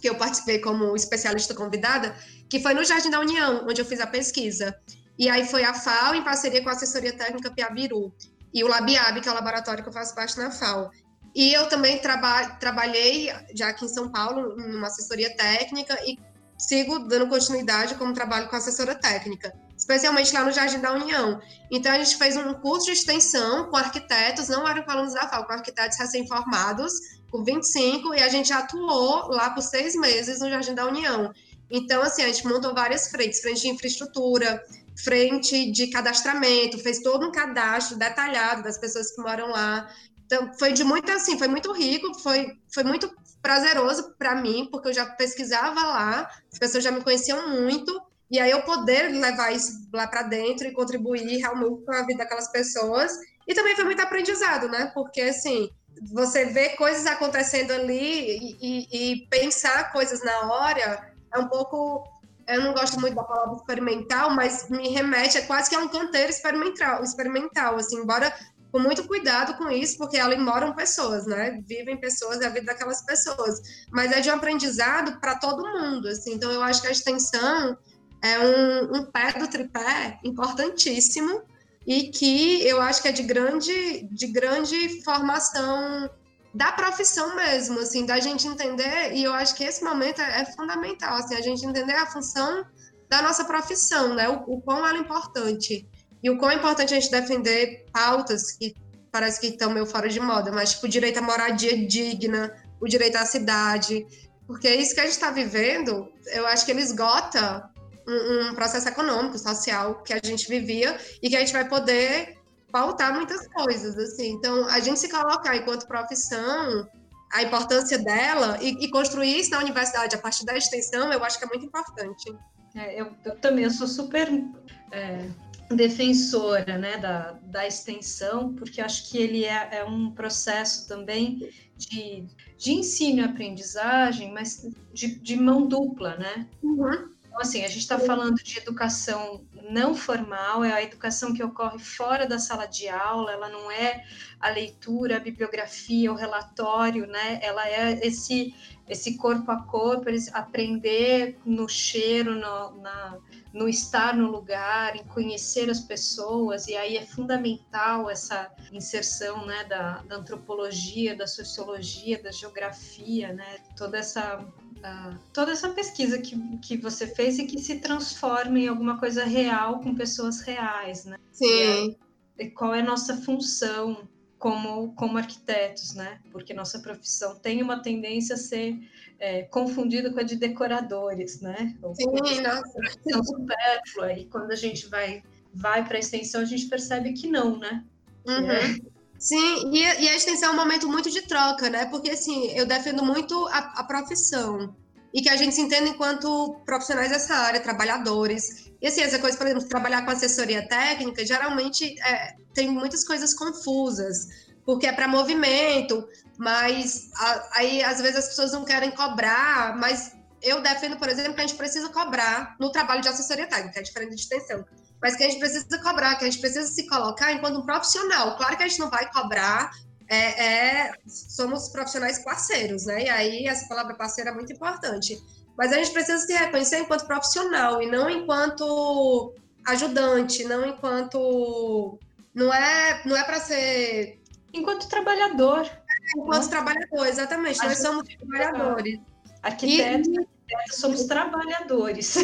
[SPEAKER 4] que eu participei como especialista convidada, que foi no Jardim da União, onde eu fiz a pesquisa. E aí foi a FAO em parceria com a assessoria técnica Piabiru e o LabIab, que é o laboratório que eu faço parte na FAO. E eu também traba trabalhei, já aqui em São Paulo, numa assessoria técnica e sigo dando continuidade como trabalho com assessora técnica, especialmente lá no Jardim da União. Então, a gente fez um curso de extensão com arquitetos, não eram com alunos da FAO, com arquitetos recém-formados, com 25, e a gente atuou lá por seis meses no Jardim da União. Então, assim, a gente montou várias frentes, frente de infraestrutura, frente de cadastramento, fez todo um cadastro detalhado das pessoas que moram lá. Então, foi de muito assim, foi muito rico, foi, foi muito prazeroso para mim, porque eu já pesquisava lá, as pessoas já me conheciam muito, e aí eu poder levar isso lá para dentro e contribuir realmente com a vida daquelas pessoas. E também foi muito aprendizado, né? Porque assim, você vê coisas acontecendo ali e, e, e pensar coisas na hora é um pouco eu não gosto muito da palavra experimental, mas me remete a quase que a um canteiro experimental, experimental, assim, embora com muito cuidado com isso, porque ali moram pessoas, né? Vivem pessoas, é a vida daquelas pessoas. Mas é de um aprendizado para todo mundo, assim. Então, eu acho que a extensão é um, um pé do tripé importantíssimo e que eu acho que é de grande, de grande formação da profissão mesmo, assim, da gente entender, e eu acho que esse momento é, é fundamental, assim, a gente entender a função da nossa profissão, né, o, o quão ela é importante, e o quão é importante a gente defender pautas que parece que estão meio fora de moda, mas, tipo, o direito à moradia digna, o direito à cidade, porque isso que a gente está vivendo, eu acho que ele esgota um, um processo econômico, social que a gente vivia e que a gente vai poder pautar muitas coisas, assim. Então, a gente se colocar enquanto profissão, a importância dela e, e, construir isso na universidade a partir da extensão, eu acho que é muito importante.
[SPEAKER 1] É, eu, eu, também eu sou super é, defensora né, da, da extensão, porque acho que ele é, é um processo também de, de ensino e aprendizagem, mas de, de mão dupla, né? Uhum. Então, assim, a gente está falando de educação não formal, é a educação que ocorre fora da sala de aula, ela não é a leitura, a bibliografia, o relatório, né? Ela é esse, esse corpo a corpo, aprender no cheiro, no, na, no estar no lugar, em conhecer as pessoas, e aí é fundamental essa inserção né, da, da antropologia, da sociologia, da geografia, né? Toda essa toda essa pesquisa que, que você fez e que se transforma em alguma coisa real com pessoas reais, né?
[SPEAKER 4] Sim.
[SPEAKER 1] E, qual é a nossa função como, como arquitetos, né? Porque nossa profissão tem uma tendência a ser é, confundida com a de decoradores, né?
[SPEAKER 4] Ou Sim, nossa.
[SPEAKER 1] supérflua. E quando a gente vai, vai para a extensão, a gente percebe que não, né?
[SPEAKER 4] Uhum. É, Sim, e, e, a extensão é um momento muito de troca, né? Porque, assim, eu defendo muito a, a profissão e que a gente se entenda enquanto profissionais dessa área, trabalhadores. E, assim, essa coisa, por exemplo, trabalhar com assessoria técnica, geralmente é, tem muitas coisas confusas, porque é para movimento, mas a, aí, às vezes, as pessoas não querem cobrar, mas eu defendo, por exemplo, que a gente precisa cobrar no trabalho de assessoria técnica, é diferente de extensão mas que a gente precisa cobrar, que a gente precisa se colocar enquanto um profissional. Claro que a gente não vai cobrar, é, é, somos profissionais parceiros, né? E aí essa palavra parceiro é muito importante. mas a gente precisa se reconhecer enquanto profissional e não enquanto ajudante, não enquanto não é não é para ser
[SPEAKER 1] enquanto trabalhador.
[SPEAKER 4] Enquanto né? trabalhador, exatamente. Nós somos trabalhadores.
[SPEAKER 1] Arquitetos, e... arquitetos somos trabalhadores.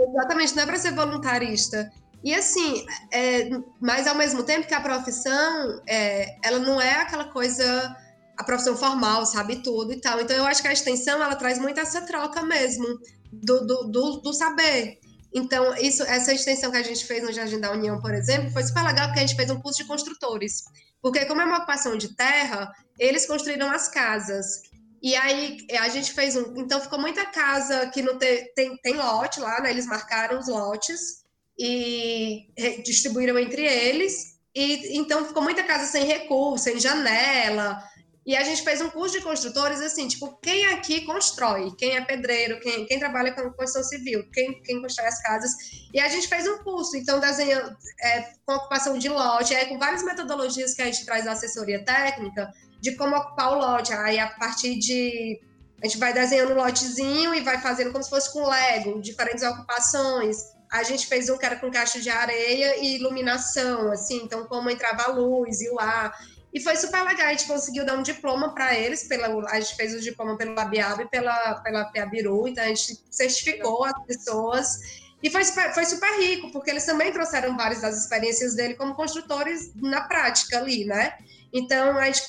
[SPEAKER 4] Exatamente, não é para ser voluntarista. E assim, é, mas ao mesmo tempo que a profissão, é, ela não é aquela coisa, a profissão formal, sabe tudo e tal. Então eu acho que a extensão, ela traz muito essa troca mesmo do, do, do, do saber. Então, isso, essa extensão que a gente fez no Jardim da União, por exemplo, foi super legal porque a gente fez um curso de construtores. Porque como é uma ocupação de terra, eles construíram as casas. E aí a gente fez um. Então ficou muita casa que não tem, tem, lote lá, né? Eles marcaram os lotes e distribuíram entre eles. E então ficou muita casa sem recurso, sem janela. E a gente fez um curso de construtores assim, tipo, quem aqui constrói? Quem é pedreiro? Quem, quem trabalha com construção civil? Quem, quem constrói as casas? E a gente fez um curso, então desenhando é, com ocupação de lote, é, com várias metodologias que a gente traz da assessoria técnica de como ocupar o lote. Aí a partir de a gente vai desenhando um lotezinho e vai fazendo como se fosse com Lego, diferentes ocupações. A gente fez um que era com caixa de areia e iluminação, assim, então como entrava a luz e o ar. E foi super legal, a gente conseguiu dar um diploma para eles, pela, a gente fez o diploma pelo Labiab e pela, pela Piabiru, então a gente certificou as pessoas. E foi super, foi super rico, porque eles também trouxeram várias das experiências dele como construtores na prática ali, né? Então a gente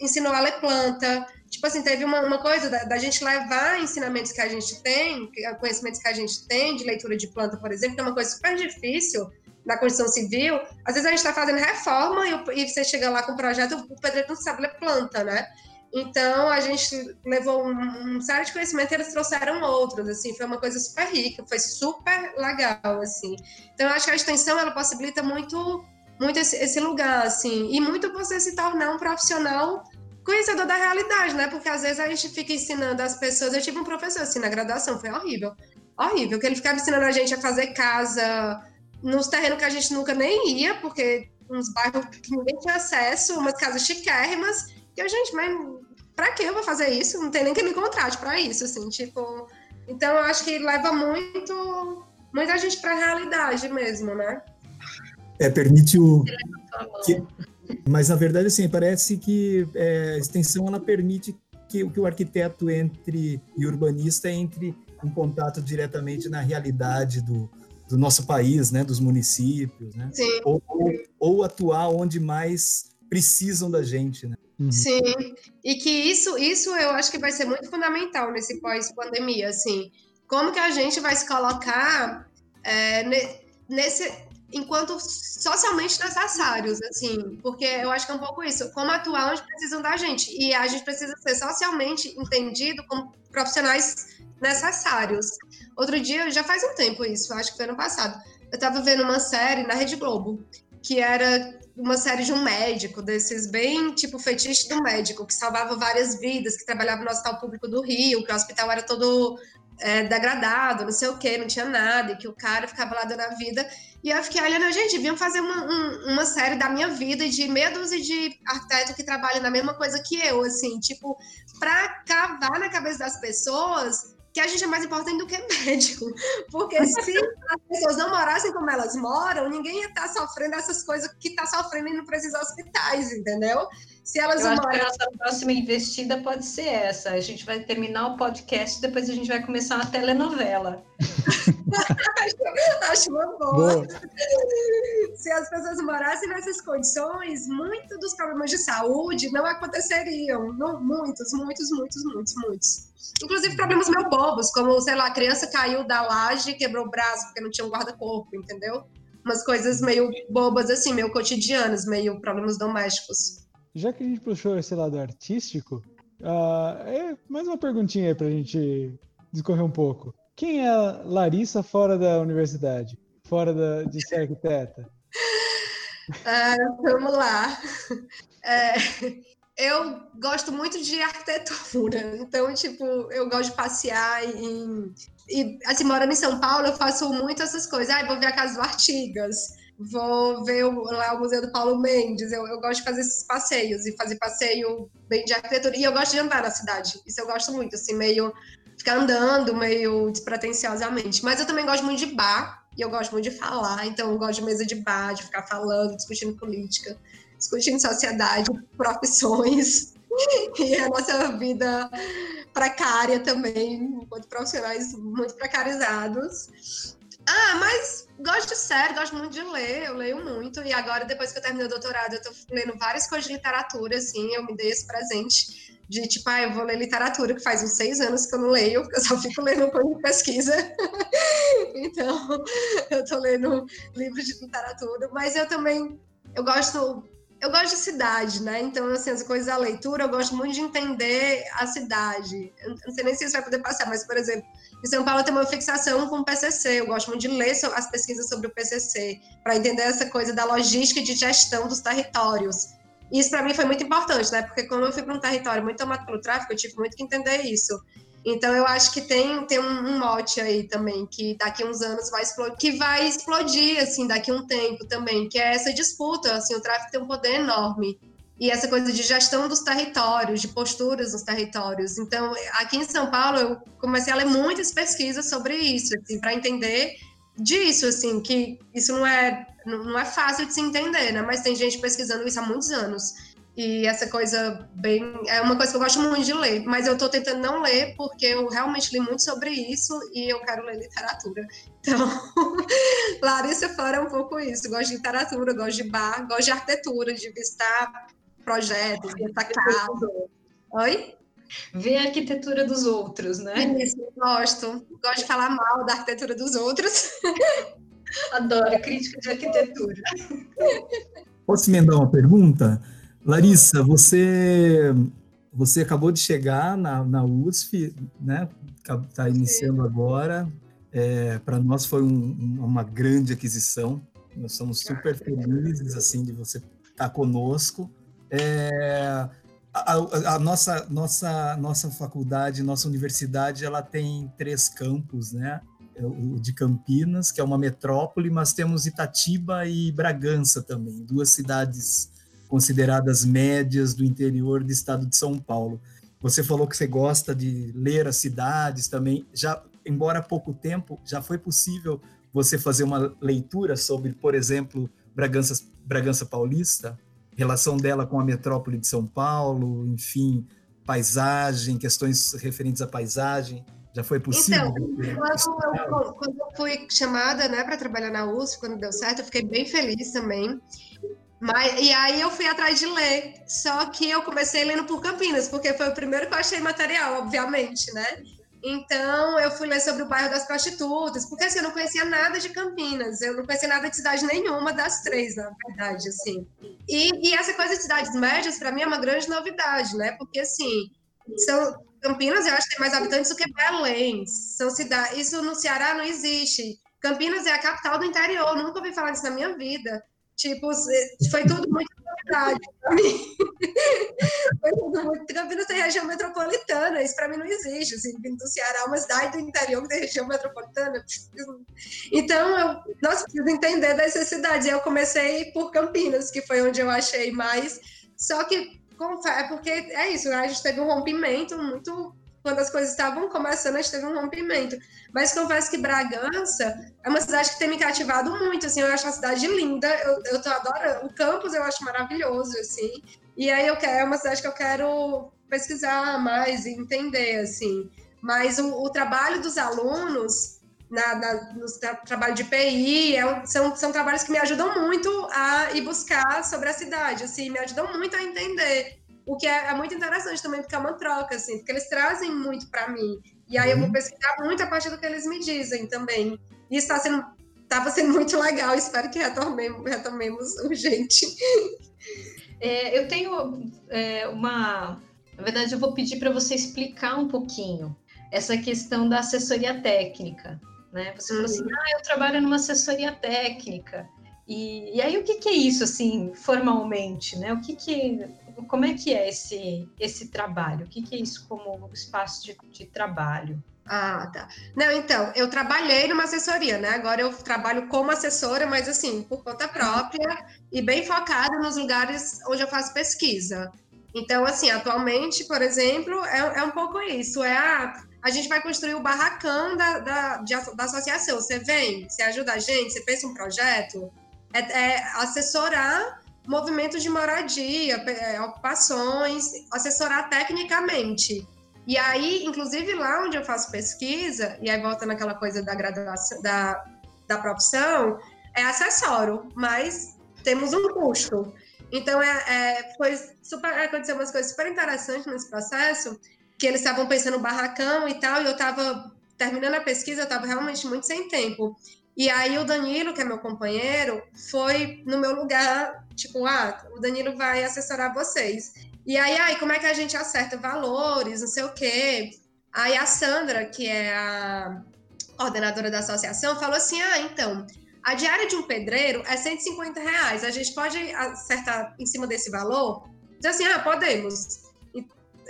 [SPEAKER 4] ensinou a ler planta. Tipo assim, teve uma, uma coisa da, da, gente levar ensinamentos que a gente tem, conhecimentos que a gente tem de leitura de planta, por exemplo, que é uma coisa super difícil na construção civil, às vezes a gente está fazendo reforma e, e, você chega lá com o projeto, o pedreiro não sabe ler planta, né? Então a gente levou um, um série de conhecimento e eles trouxeram outros, assim, foi uma coisa super rica, foi super legal, assim. Então eu acho que a extensão ela possibilita muito, muito esse, esse lugar, assim, e muito você se tornar um profissional conhecedor da realidade, né? Porque às vezes a gente fica ensinando as pessoas. Eu tive um professor assim na graduação, foi horrível. Horrível, que ele ficava ensinando a gente a fazer casa, nos terrenos que a gente nunca nem ia, porque uns bairros que ninguém tinha acesso, umas casas chiquérrimas, que a gente, mas pra que eu vou fazer isso? Não tem nem que me contrate para isso, assim, tipo. Então eu acho que leva muito, muita gente para a realidade mesmo, né?
[SPEAKER 3] É, permite o. Que... Mas na verdade, assim, parece que é, a extensão ela permite que, que o arquiteto entre e urbanista entre em contato diretamente na realidade do, do nosso país, né, dos municípios, né?
[SPEAKER 4] Sim.
[SPEAKER 3] Ou, ou, ou, atuar onde mais precisam da gente, né?
[SPEAKER 4] Uhum. Sim, e que isso, isso eu acho que vai ser muito fundamental nesse pós-pandemia, assim, como que a gente vai se colocar é, nesse, enquanto socialmente necessários, assim, porque eu acho que é um pouco isso, como atuar onde precisam da gente, e a gente precisa ser socialmente entendido como profissionais necessários. Outro dia, já faz um tempo isso, acho que foi ano passado, eu estava vendo uma série na Rede Globo, que era uma série de um médico, desses bem tipo fetiche do médico, que salvava várias vidas, que trabalhava no Hospital Público do Rio, que o hospital era todo é, degradado, não sei o que, não tinha nada, e que o cara ficava lá dando a vida. E eu fiquei olhando, gente, deviam fazer uma, um, uma série da minha vida de meia dúzia de arquiteto que trabalham na mesma coisa que eu, assim, tipo, pra cavar na cabeça das pessoas que a gente é mais importante do que médico. Porque se as pessoas não morassem como elas moram, ninguém ia estar tá sofrendo essas coisas que está sofrendo e não precisa hospitais, entendeu?
[SPEAKER 1] Se elas Eu acho moram... que a nossa próxima investida pode ser essa. A gente vai terminar o podcast, depois a gente vai começar uma telenovela.
[SPEAKER 4] acho, acho uma boa. boa. Se as pessoas morassem nessas condições, muitos dos problemas de saúde não aconteceriam. Não, muitos, muitos, muitos, muitos, muitos. Inclusive problemas meio bobos, como, sei lá, a criança caiu da laje e quebrou o braço porque não tinha um guarda-corpo, entendeu? Umas coisas meio bobas, assim, meio cotidianas, meio problemas domésticos.
[SPEAKER 2] Já que a gente puxou esse lado artístico, uh, é mais uma perguntinha aí pra gente discorrer um pouco. Quem é a Larissa fora da universidade? Fora da, de ser arquiteta?
[SPEAKER 4] Uh, vamos lá. É, eu gosto muito de arquitetura, então, tipo, eu gosto de passear em. E, assim, morando em São Paulo, eu faço muito essas coisas. Ah, vou ver a Casa do Artigas, vou ver o, lá o Museu do Paulo Mendes. Eu, eu gosto de fazer esses passeios e fazer passeio bem de arquitetura. E eu gosto de andar na cidade, isso eu gosto muito, assim, meio ficar andando meio despretensiosamente. Mas eu também gosto muito de bar, e eu gosto muito de falar, então eu gosto de mesa de bar, de ficar falando, discutindo política, discutindo sociedade, profissões e a nossa vida precária também, enquanto profissionais muito precarizados. Ah, mas gosto de série, gosto muito de ler, eu leio muito. E agora, depois que eu terminei o doutorado, eu tô lendo várias coisas de literatura, assim, eu me dei esse presente de tipo, ah, eu vou ler literatura, que faz uns seis anos que eu não leio, porque eu só fico lendo de pesquisa. então, eu tô lendo livros de literatura, mas eu também, eu gosto eu gosto de cidade, né? Então, assim, as coisas da leitura, eu gosto muito de entender a cidade. Eu não sei nem se isso vai poder passar, mas, por exemplo, em São Paulo tem uma fixação com o PCC. Eu gosto muito de ler as pesquisas sobre o PCC, para entender essa coisa da logística e de gestão dos territórios. Isso, para mim, foi muito importante, né? Porque quando eu fui para um território muito tomado pelo tráfico, eu tive muito que entender isso. Então eu acho que tem, tem um, mote aí também, que daqui uns anos vai explodir, que vai explodir, assim, daqui um tempo também, que é essa disputa, assim, o tráfico tem um poder enorme. E essa coisa de gestão dos territórios, de posturas nos territórios. Então, aqui em São Paulo, eu comecei a ler muitas pesquisas sobre isso, assim, para entender disso, assim, que isso não é, não é fácil de se entender, né? Mas tem gente pesquisando isso há muitos anos. E essa coisa bem. É uma coisa que eu gosto muito de ler, mas eu estou tentando não ler porque eu realmente li muito sobre isso e eu quero ler literatura. Então, Larissa fora um pouco isso. Gosto de literatura, gosto de bar, gosto de arquitetura, de visitar projetos, visitar casa. Oi?
[SPEAKER 1] Ver a arquitetura dos outros, né?
[SPEAKER 4] Isso, gosto. Gosto de falar mal da arquitetura dos outros.
[SPEAKER 1] Adoro crítica de arquitetura.
[SPEAKER 3] Posso emendar uma pergunta? Larissa, você você acabou de chegar na, na USF, né? Está iniciando agora. É, Para nós foi um, uma grande aquisição. Nós somos super felizes assim de você estar tá conosco. É, a, a, a, nossa nossa nossa faculdade, nossa universidade, ela tem três campos, né? É o de Campinas, que é uma metrópole, mas temos Itatiba e Bragança também, duas cidades consideradas médias do interior do estado de São Paulo. Você falou que você gosta de ler as cidades também. Já, embora há pouco tempo, já foi possível você fazer uma leitura sobre, por exemplo, Bragança, Bragança Paulista, relação dela com a metrópole de São Paulo, enfim, paisagem, questões referentes à paisagem. Já foi possível?
[SPEAKER 4] Então, quando eu, quando eu fui chamada né, para trabalhar na USP, quando deu certo, eu fiquei bem feliz também. Mas, e aí eu fui atrás de ler, só que eu comecei lendo por Campinas, porque foi o primeiro que eu achei material, obviamente, né? Então eu fui ler sobre o bairro das prostitutas, porque assim, eu não conhecia nada de Campinas, eu não conhecia nada de cidade nenhuma das três, na verdade, assim. E, e essa coisa de cidades médias, para mim, é uma grande novidade, né? Porque assim, são, Campinas eu acho que tem mais habitantes do que Belém. São cidades, isso no Ceará não existe. Campinas é a capital do interior, nunca ouvi falar disso na minha vida. Tipo, foi tudo muito novidade para mim. foi tudo muito. Campinas tem região metropolitana, isso para mim não existe. Assim, do Ceará, uma cidade do interior que tem região metropolitana. Então, eu, nós precisamos entender dessas cidades. E eu comecei por Campinas, que foi onde eu achei mais. Só que, é porque é isso, a gente teve um rompimento muito quando as coisas estavam começando, a gente teve um rompimento. Mas confesso que Bragança é uma cidade que tem me cativado muito, assim, eu acho a cidade linda, eu, eu tô adorando. O campus eu acho maravilhoso, assim. E aí eu quero, é uma cidade que eu quero pesquisar mais e entender, assim. Mas o, o trabalho dos alunos na, na, no tra trabalho de PI, é, são, são trabalhos que me ajudam muito a ir buscar sobre a cidade, assim, me ajudam muito a entender o que é, é, muito interessante também, porque é uma troca, assim, porque eles trazem muito para mim. E aí eu vou uhum. pesquisar muito a partir do que eles me dizem também. E está sendo, estava sendo muito legal, espero que retomemos, retomemos urgente.
[SPEAKER 1] É, eu tenho é, uma. Na verdade, eu vou pedir para você explicar um pouquinho essa questão da assessoria técnica. Né? Você falou assim: uhum. ah, eu trabalho numa assessoria técnica. E, e aí, o que, que, é isso, assim, formalmente, né? O que, que como é que é esse, esse trabalho? O que, que é isso como espaço de, de trabalho?
[SPEAKER 4] Ah, tá. Não, então, eu trabalhei numa assessoria, né? Agora eu trabalho como assessora, mas assim, por conta própria e bem focada nos lugares onde eu faço pesquisa. Então, assim, atualmente, por exemplo, é, é um pouco isso. É, ah, a gente vai construir o barracão da, da, de, da associação. Você vem, você ajuda a gente, você pensa um projeto, é, é assessorar movimentos de moradia, é, ocupações, assessorar tecnicamente. E aí, inclusive lá onde eu faço pesquisa, e aí volta naquela coisa da graduação, da, da profissão, é acessório, mas temos um custo. Então, é, é, foi super, aconteceu umas coisas super interessantes nesse processo, que eles estavam pensando barracão e tal, e eu estava terminando a pesquisa, eu estava realmente muito sem tempo. E aí o Danilo, que é meu companheiro, foi no meu lugar, tipo, ah, o Danilo vai assessorar vocês. E aí, aí, como é que a gente acerta valores, não sei o quê. Aí a Sandra, que é a coordenadora da associação, falou assim: ah, então, a diária de um pedreiro é 150 reais. A gente pode acertar em cima desse valor? Diz assim, ah, podemos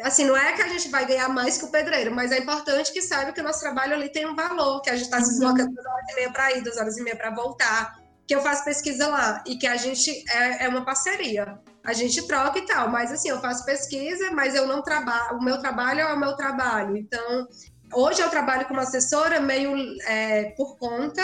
[SPEAKER 4] assim, não é que a gente vai ganhar mais que o pedreiro, mas é importante que saiba que o nosso trabalho ali tem um valor, que a gente está se deslocando duas horas e meia para ir, duas horas e meia para voltar, que eu faço pesquisa lá e que a gente é, é, uma parceria. A gente troca e tal, mas assim, eu faço pesquisa, mas eu não trabalho, o meu trabalho é o meu trabalho. Então, hoje eu trabalho como assessora meio é, por conta,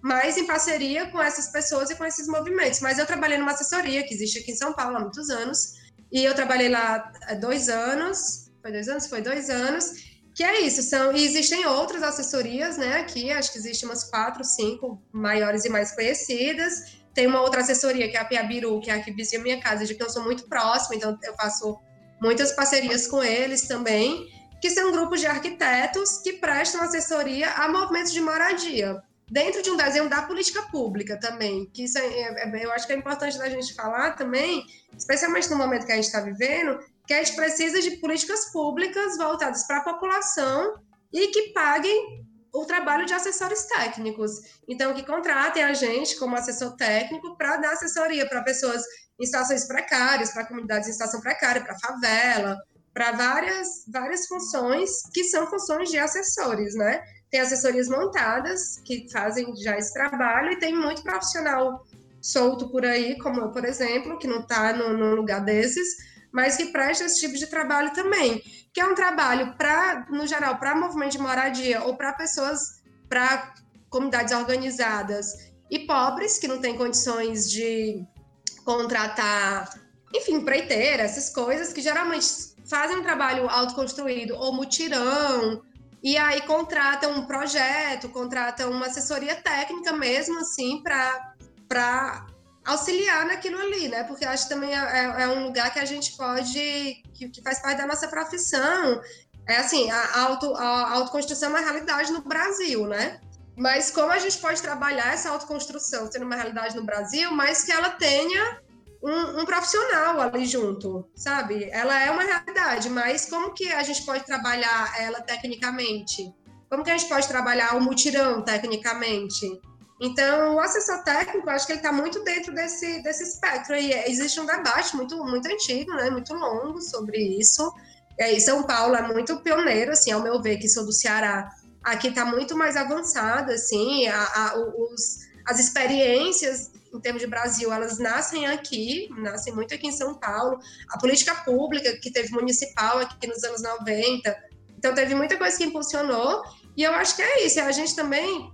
[SPEAKER 4] mas em parceria com essas pessoas e com esses movimentos. Mas eu trabalhei numa assessoria que existe aqui em São Paulo há muitos anos, e eu trabalhei lá há dois anos, foi dois anos? Foi dois anos, que é isso, são, e existem outras assessorias, né, aqui, acho que existem umas quatro, cinco maiores e mais conhecidas, tem uma outra assessoria, que é a Piabiru, que é a que vizinha minha casa, de que eu sou muito próxima, então eu faço muitas parcerias com eles também, que são grupos de arquitetos que prestam assessoria a movimentos de moradia, dentro de um desenho da política pública também, que isso é, é, eu acho que é importante da gente falar também, especialmente no momento que a gente está vivendo, que a gente precisa de políticas públicas voltadas para a população e que paguem o trabalho de assessores técnicos. Então, que contratem a gente como assessor técnico para dar assessoria para pessoas em situações precárias, para comunidades em situação precária, para favela, para várias, várias funções que são funções de assessores, né? Tem assessorias montadas que fazem já esse trabalho e tem muito profissional solto por aí, como eu, por exemplo, que não está num lugar desses, mas que presta esse tipo de trabalho também, que é um trabalho para, no geral, para movimento de moradia ou para pessoas, para comunidades organizadas e pobres que não têm condições de contratar, enfim, empreiteira, essas coisas que geralmente fazem um trabalho autoconstruído ou mutirão e aí contratam um projeto, contratam uma assessoria técnica mesmo, assim, para auxiliar naquilo ali, né? Porque acho que também é, é, é, um lugar que a gente pode, que, que, faz parte da nossa profissão. É assim, a, auto, a autoconstrução é uma realidade no Brasil, né? Mas como a gente pode trabalhar essa autoconstrução sendo uma realidade no Brasil, mas que ela tenha um, um, profissional ali junto, sabe? Ela é uma realidade, mas como que a gente pode trabalhar ela tecnicamente? Como que a gente pode trabalhar o mutirão tecnicamente? Então, o assessor técnico, acho que ele está muito dentro desse, desse espectro. E existe um debate muito, muito antigo, né, muito longo sobre isso. E São Paulo é muito pioneiro, assim, ao meu ver, que sou do Ceará. Aqui está muito mais avançado, assim, a, a, os, as experiências em termos de Brasil, elas nascem aqui, nascem muito aqui em São Paulo. A política pública que teve municipal aqui nos anos 90. Então, teve muita coisa que impulsionou. E eu acho que é isso. É a gente também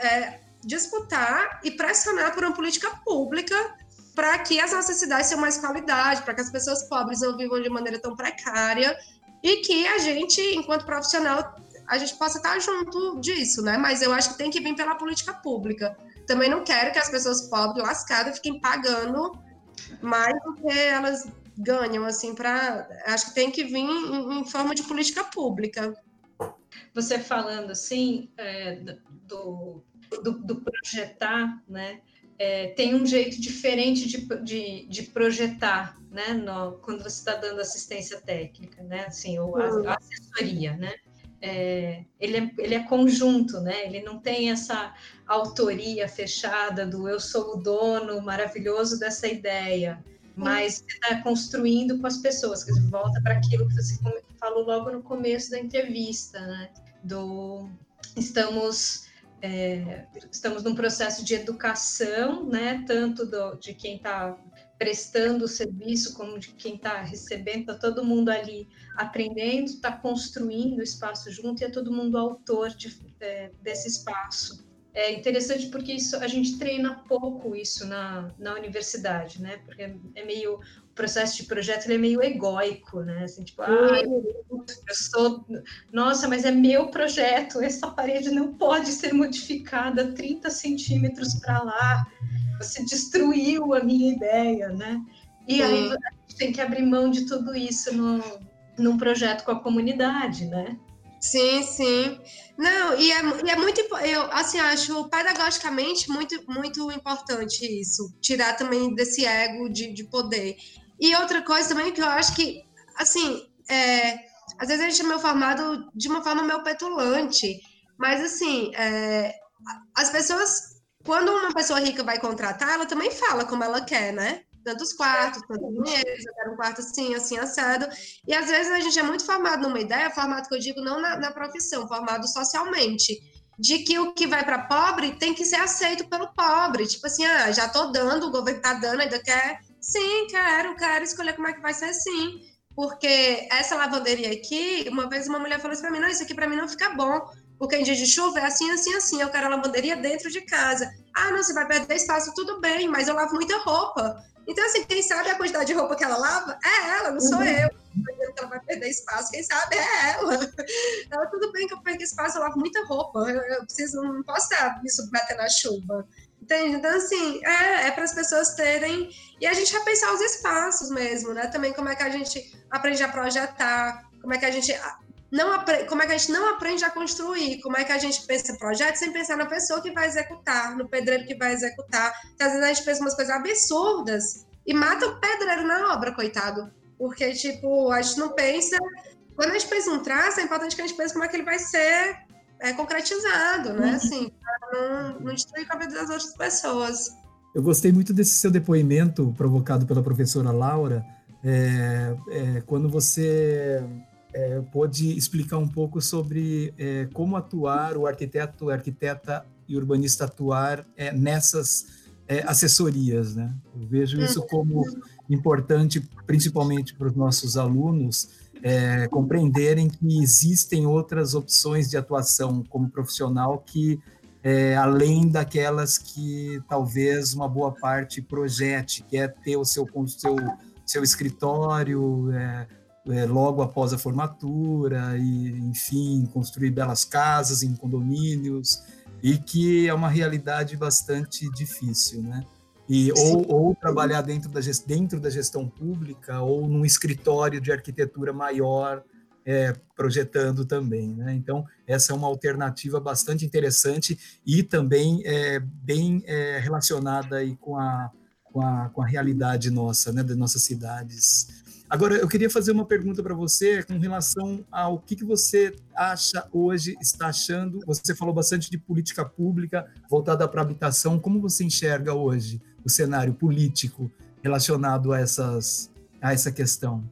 [SPEAKER 4] é, disputar e pressionar por uma política pública para que as nossas cidades tenham mais qualidade, para que as pessoas pobres não vivam de maneira tão precária e que a gente, enquanto profissional, a gente possa estar junto disso, né? Mas eu acho que tem que vir pela política pública também não quero que as pessoas pobres, lascadas, fiquem pagando mais do que elas ganham, assim, para. Acho que tem que vir em, em, forma de política pública.
[SPEAKER 1] Você falando assim é, do, do, do, projetar, né? É, tem um jeito diferente de, de, de projetar, né? No, quando você está dando assistência técnica, né? Assim, ou a, a assessoria, né? É, ele, é, ele é conjunto, né? Ele não tem essa autoria fechada do eu sou o dono maravilhoso dessa ideia, mas está construindo com as pessoas, que volta para aquilo que você falou logo no começo da entrevista, né? Do estamos é, estamos num processo de educação, né? Tanto do, de quem está prestando o serviço como de quem está recebendo, está todo mundo ali aprendendo, está construindo o espaço junto e é todo mundo autor de, é, desse espaço. É interessante porque isso, a gente treina pouco isso na, na universidade, né? Porque é, é meio processo de projeto ele é meio egóico, né? Assim, tipo, ah, eu, eu sou, nossa, mas é meu projeto, essa parede não pode ser modificada 30 centímetros para lá você destruiu a minha ideia, né? E aí a gente tem que abrir mão de tudo isso no, num projeto com a comunidade, né?
[SPEAKER 4] Sim, sim. Não, e é, e é muito, eu assim, acho pedagogicamente muito, muito importante isso, tirar também desse ego de, de poder. E outra coisa também que eu acho que, assim, é, às vezes a gente é meio formado de uma forma meio petulante, mas assim, é, as pessoas quando uma pessoa rica vai contratar, ela também fala como ela quer, né? Tantos quartos, tantos banheiros, eu quero um quarto assim, assim, assado. E às vezes a gente é muito formado numa ideia, formado que eu digo não na, na profissão, formado socialmente, de que o que vai para pobre tem que ser aceito pelo pobre. Tipo assim, ah, já tô dando, o governo tá dando, ainda quer. Sim, quero, quero escolher como é que vai ser sim. Porque essa lavanderia aqui, uma vez uma mulher falou assim para mim: não, isso aqui para mim não fica bom porque em dia de chuva é assim, assim, assim. Eu quero a lavanderia dentro de casa. Ah, não, você vai perder espaço, tudo bem, mas eu lavo muita roupa. Então, assim, quem sabe a quantidade de roupa que ela lava é ela, não sou uhum. eu. Ela vai perder espaço, quem sabe é ela. Ela, tudo bem que eu perco espaço, eu lavo muita roupa. Eu, eu preciso, não posso estar me submeter na chuva. Entende? Então, assim, é, é para as pessoas terem. E a gente repensar os espaços mesmo, né? Também como é que a gente aprende a projetar, como é que a gente não como é que a gente não aprende a construir, como é que a gente pensa projeto sem pensar na pessoa que vai executar, no pedreiro que vai executar. Então, às vezes a gente pensa umas coisas absurdas e mata o pedreiro na obra, coitado. Porque, tipo, a gente não pensa. Quando a gente pensa um traço, é importante que a gente pense como é que ele vai ser é, concretizado, né? Uhum. Assim, para não, não destruir a vida das outras pessoas.
[SPEAKER 3] Eu gostei muito desse seu depoimento provocado pela professora Laura, é, é, quando você é, pode explicar um pouco sobre é, como atuar, o arquiteto, arquiteta e urbanista atuar é, nessas é, assessorias, né? Eu vejo isso uhum. como importante, principalmente para os nossos alunos, é, compreenderem que existem outras opções de atuação como profissional que, é, além daquelas que talvez uma boa parte projete, que é ter o seu, seu, seu escritório, é, é, logo após a formatura e, enfim, construir belas casas em condomínios e que é uma realidade bastante difícil, né? E, ou, ou, trabalhar dentro da, dentro da gestão pública ou num escritório de arquitetura maior é, projetando também. Né? Então, essa é uma alternativa bastante interessante e também é, bem é, relacionada aí com, a, com, a, com a realidade nossa, né, das nossas cidades. Agora, eu queria fazer uma pergunta para você com relação ao que, que você acha hoje, está achando. Você falou bastante de política pública voltada para a habitação. Como você enxerga hoje o cenário político relacionado a, essas, a essa questão?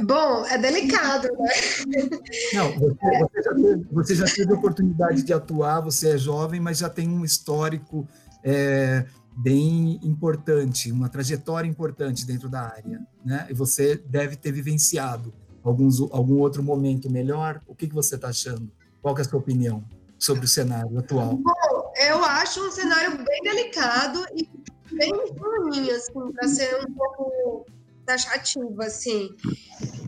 [SPEAKER 4] Bom, é delicado, né?
[SPEAKER 3] Não, você, você, já teve, você já teve oportunidade de atuar, você é jovem, mas já tem um histórico é, bem importante, uma trajetória importante dentro da área, né? E você deve ter vivenciado alguns, algum outro momento melhor. O que, que você está achando? Qual é a sua opinião sobre o cenário atual?
[SPEAKER 4] Bom, eu acho um cenário bem delicado e bem ruim, assim, para ser um pouco taxativo, assim.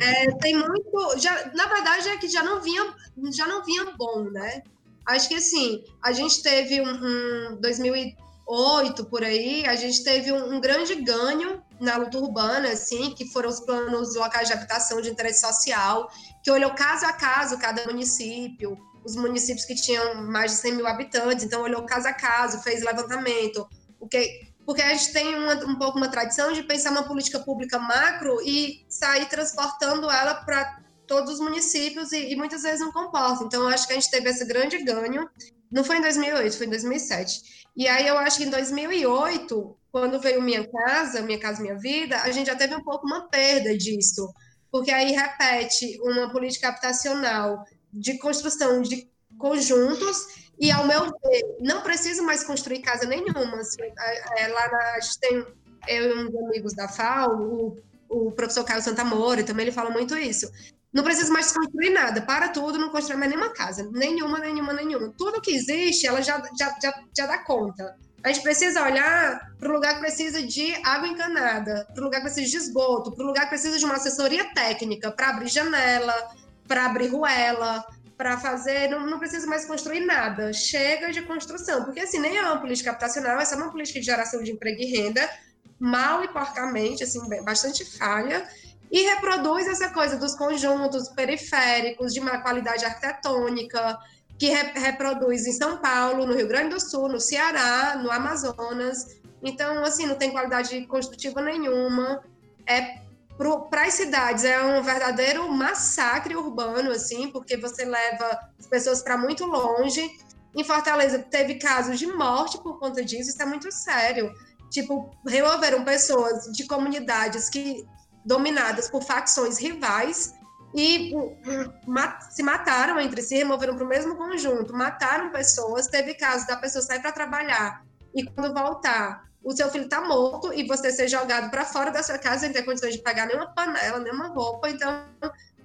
[SPEAKER 4] É, tem muito, já, na verdade é que já não vinha, já não vinha bom, né? Acho que assim, a gente teve um, um 2000 2008 por aí, a gente teve um, um, grande ganho na luta urbana, assim, que foram os planos locais de habitação de interesse social, que olhou caso a caso cada município, os municípios que tinham mais de 100 mil habitantes, então olhou caso a caso, fez levantamento, porque, porque a gente tem uma, um pouco uma tradição de pensar uma política pública macro e sair transportando ela para todos os municípios e, e, muitas vezes não comporta. Então, acho que a gente teve esse grande ganho. Não foi em 2008, foi em 2007. E aí eu acho que em 2008, quando veio Minha Casa, Minha Casa Minha Vida, a gente já teve um pouco uma perda disso, porque aí repete uma política habitacional de construção de conjuntos e, ao meu ver, não preciso mais construir casa nenhuma. Assim, é, é, lá na, a gente tem eu e uns amigos da FAO, o, o professor Caio Santamori também ele fala muito isso. Não precisa mais construir nada, para tudo, não constrói mais nenhuma casa, nenhuma, nenhuma, nenhuma. Tudo que existe, ela já, já, já, já dá conta. A gente precisa olhar para o lugar que precisa de água encanada, para o lugar que precisa de esgoto, para o lugar que precisa de uma assessoria técnica para abrir janela, para abrir ruela, para fazer. Não, não, precisa mais construir nada. Chega de construção, porque assim nem é uma política habitacional, é só uma política de geração de emprego e renda, mal e porcamente, assim, bastante falha. E reproduz essa coisa dos conjuntos periféricos de má qualidade arquitetônica, que re reproduz em São Paulo, no Rio Grande do Sul, no Ceará, no Amazonas. Então, assim, não tem qualidade construtiva nenhuma. É para as cidades é um verdadeiro massacre urbano, assim, porque você leva as pessoas para muito longe. Em Fortaleza teve casos de morte por conta disso, isso é muito sério. Tipo, removeram pessoas de comunidades que dominadas por facções rivais e se mataram entre si, removeram para o mesmo conjunto, mataram pessoas. Teve casos da pessoa sair para trabalhar e quando voltar, o seu filho está morto e você ser jogado para fora da sua casa sem ter condições de pagar nenhuma panela, nenhuma roupa. Então,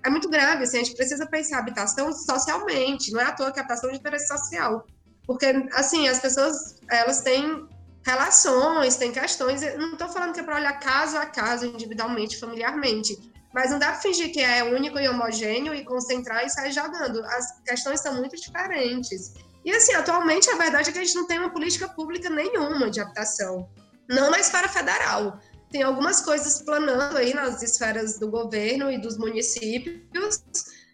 [SPEAKER 4] é muito grave. Assim, a gente precisa pensar habitação socialmente, não é à toa que a habitação de interesse social. Porque, assim, as pessoas, elas têm relações, têm questões. Eu não estou falando que é para olhar caso a caso, individualmente, familiarmente mas não dá para fingir que é único e homogêneo e concentrar e sair jogando. As questões são muito diferentes. E assim, atualmente a verdade é que a gente não tem uma política pública nenhuma de habitação, não na esfera federal. Tem algumas coisas planando aí nas esferas do governo e dos municípios,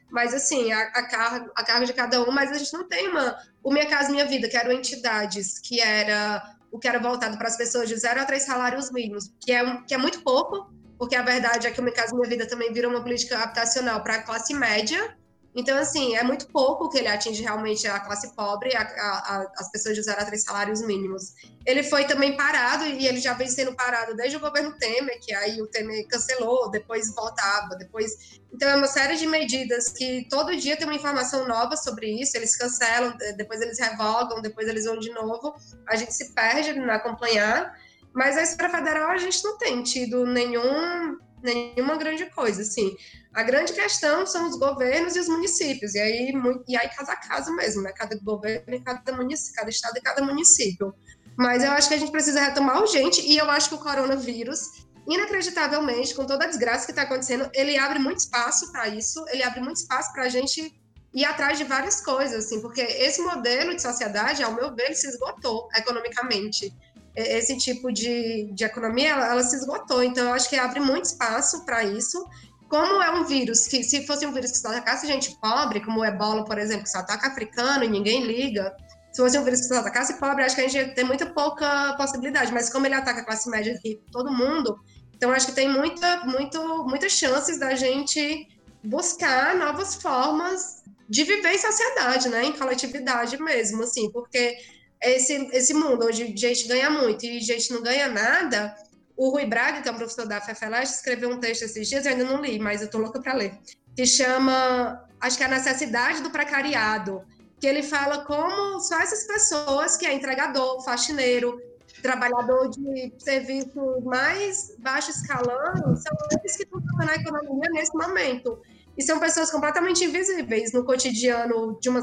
[SPEAKER 4] mas assim, a, a, carga, a carga de cada um, mas a gente não tem uma. O Minha Casa Minha Vida, que eram entidades, que era o que era voltado para as pessoas de zero a três salários mínimos, que é, um, que é muito pouco, porque a verdade é que o Minha Casa Minha Vida também virou uma política habitacional para a classe média. Então, assim, é muito pouco que ele atinge realmente a classe pobre, a, a, as pessoas de zero a três salários mínimos. Ele foi também parado, e ele já vem sendo parado desde o governo Temer, que aí o Temer cancelou, depois voltava, depois... Então, é uma série de medidas que todo dia tem uma informação nova sobre isso, eles cancelam, depois eles revogam, depois eles vão de novo, a gente se perde na acompanhar, mas a esfera federal a gente não tem tido nenhum, nenhuma grande coisa, assim. A grande questão são os governos e os municípios, e aí, e aí casa a casa mesmo, né? Cada governo, cada município, cada estado e cada município. Mas eu acho que a gente precisa retomar urgente, e eu acho que o coronavírus, inacreditavelmente, com toda a desgraça que está acontecendo, ele abre muito espaço para isso, ele abre muito espaço para a gente ir atrás de várias coisas, assim, porque esse modelo de sociedade, ao meu ver, se esgotou economicamente esse tipo de, de economia, ela, ela, se esgotou. Então, eu acho que abre muito espaço para isso. Como é um vírus que, se fosse um vírus que só atacasse gente pobre, como o ebola, por exemplo, que só ataca africano e ninguém liga, se fosse um vírus que só atacasse pobre, acho que a gente tem muita pouca possibilidade. Mas como ele ataca a classe média e todo mundo, então acho que tem muita, muito, muitas chances da gente buscar novas formas de viver em sociedade, né, em coletividade mesmo, assim, porque esse, esse mundo onde gente ganha muito e gente não ganha nada, o Rui Braga, que é um professor da FFLAS, escreveu um texto esses dias, eu ainda não li, mas eu tô louca para ler, que chama, acho que é a necessidade do precariado, que ele fala como só essas pessoas que é entregador, faxineiro, trabalhador de serviço mais baixo escalão, são eles que estão tocando a economia nesse momento. E são pessoas completamente invisíveis no cotidiano de uma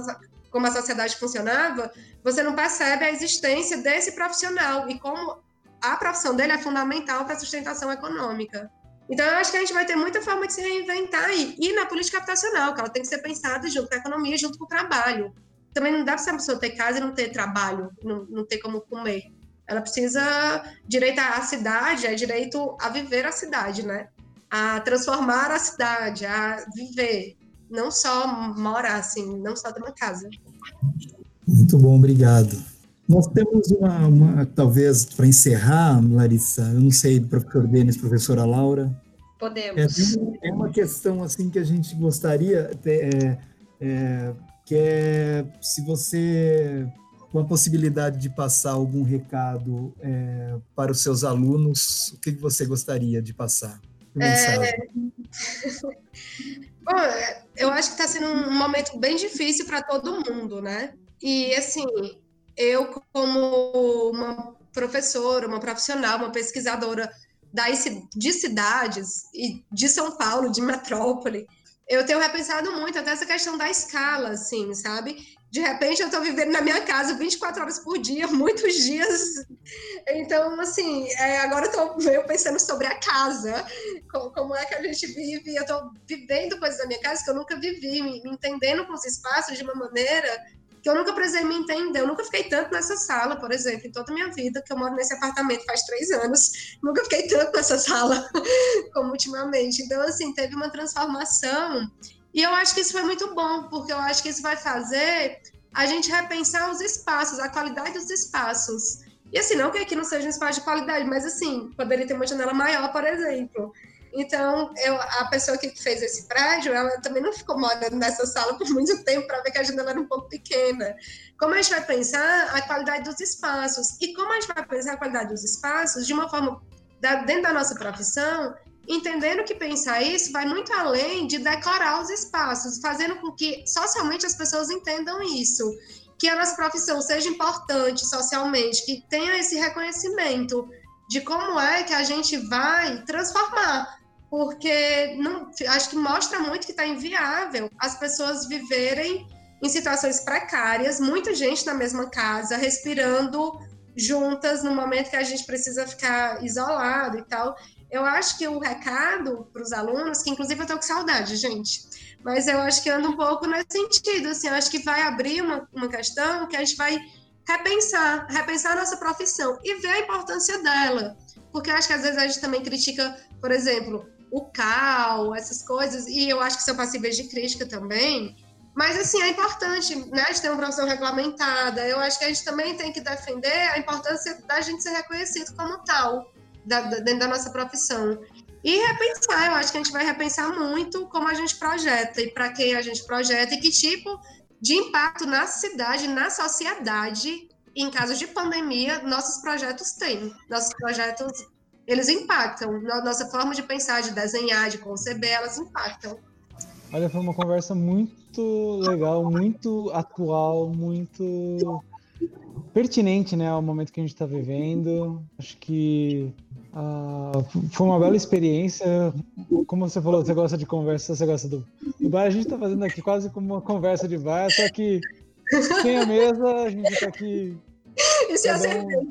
[SPEAKER 4] como a sociedade funcionava, você não percebe a existência desse profissional e como a profissão dele é fundamental para a sustentação econômica. Então, eu acho que a gente vai ter muita forma de se reinventar aí. E na política habitacional, que ela tem que ser pensada junto com a economia, junto com o trabalho. Também não dá para a pessoa ter casa e não ter trabalho, não, não ter como comer. Ela precisa direito à cidade, é direito a viver a cidade, né? A transformar a cidade, a viver não só morar, assim, não só ter uma casa.
[SPEAKER 3] Muito bom, obrigado. Nós temos uma, uma talvez, para encerrar, Larissa, eu não sei, professor Denis, professora Laura.
[SPEAKER 4] Podemos.
[SPEAKER 3] É, é uma questão, assim, que a gente gostaria, é, é, que é se você, com a possibilidade de passar algum recado é, para os seus alunos, o que você gostaria de passar?
[SPEAKER 4] É... Bom, eu acho que está sendo um momento bem difícil para todo mundo, né? E assim, eu como uma professora, uma profissional, uma pesquisadora de cidades e de São Paulo, de metrópole, eu tenho repensado muito até essa questão da escala, assim, sabe? De repente eu estou vivendo na minha casa 24 horas por dia, muitos dias. Então, assim, é, agora eu estou meio pensando sobre a casa, como, como, é que a gente vive. Eu estou vivendo coisas da minha casa que eu nunca vivi, me, me entendendo com os espaços de uma maneira que eu nunca precisei me entender. Eu nunca fiquei tanto nessa sala, por exemplo, em toda a minha vida, que eu moro nesse apartamento faz três anos, nunca fiquei tanto nessa sala como ultimamente. Então, assim, teve uma transformação. E eu acho que isso foi muito bom, porque eu acho que isso vai fazer a gente repensar os espaços, a qualidade dos espaços. E assim, não que aqui não seja um espaço de qualidade, mas assim, poderia ter uma janela maior, por exemplo. Então, eu, a pessoa que fez esse prédio, ela também não ficou morando nessa sala por muito tempo para ver que a janela era um pouco pequena. Como a gente vai pensar a qualidade dos espaços? E como a gente vai pensar a qualidade dos espaços de uma forma, dentro da nossa profissão, entendendo que pensar isso vai muito além de decorar os espaços, fazendo com que socialmente as pessoas entendam isso. Que a nossa profissão seja importante socialmente, que tenha esse reconhecimento de como é que a gente vai transformar porque não, acho que mostra muito que está inviável as pessoas viverem em situações precárias, muita gente na mesma casa, respirando juntas no momento que a gente precisa ficar isolado e tal. Eu acho que o recado para os alunos, que inclusive eu estou com saudade, gente, mas eu acho que anda um pouco nesse sentido, assim, eu acho que vai abrir uma, uma questão que a gente vai repensar, repensar a nossa profissão e ver a importância dela. Porque eu acho que às vezes a gente também critica, por exemplo, o cal, essas coisas, e eu acho que são passíveis de crítica também. Mas, assim, é importante, né, de ter uma profissão regulamentada. Eu acho que a gente também tem que defender a importância da gente ser reconhecido como tal, da, da, dentro da nossa profissão. E repensar, eu acho que a gente vai repensar muito como a gente projeta e para quem a gente projeta e que tipo de impacto na cidade, na sociedade, em casos de pandemia, nossos projetos têm. Nossos projetos eles impactam. Na nossa forma de pensar, de desenhar, de conceber, elas impactam.
[SPEAKER 2] Olha, foi uma conversa muito legal, muito atual, muito pertinente né, ao momento que a gente está vivendo. Acho que uh, foi uma bela experiência. Como você falou, você gosta de conversa, você gosta do, do bar. A gente está fazendo aqui quase como uma conversa de bar, só que sem a mesa, a gente está aqui.
[SPEAKER 4] Isso é certeza.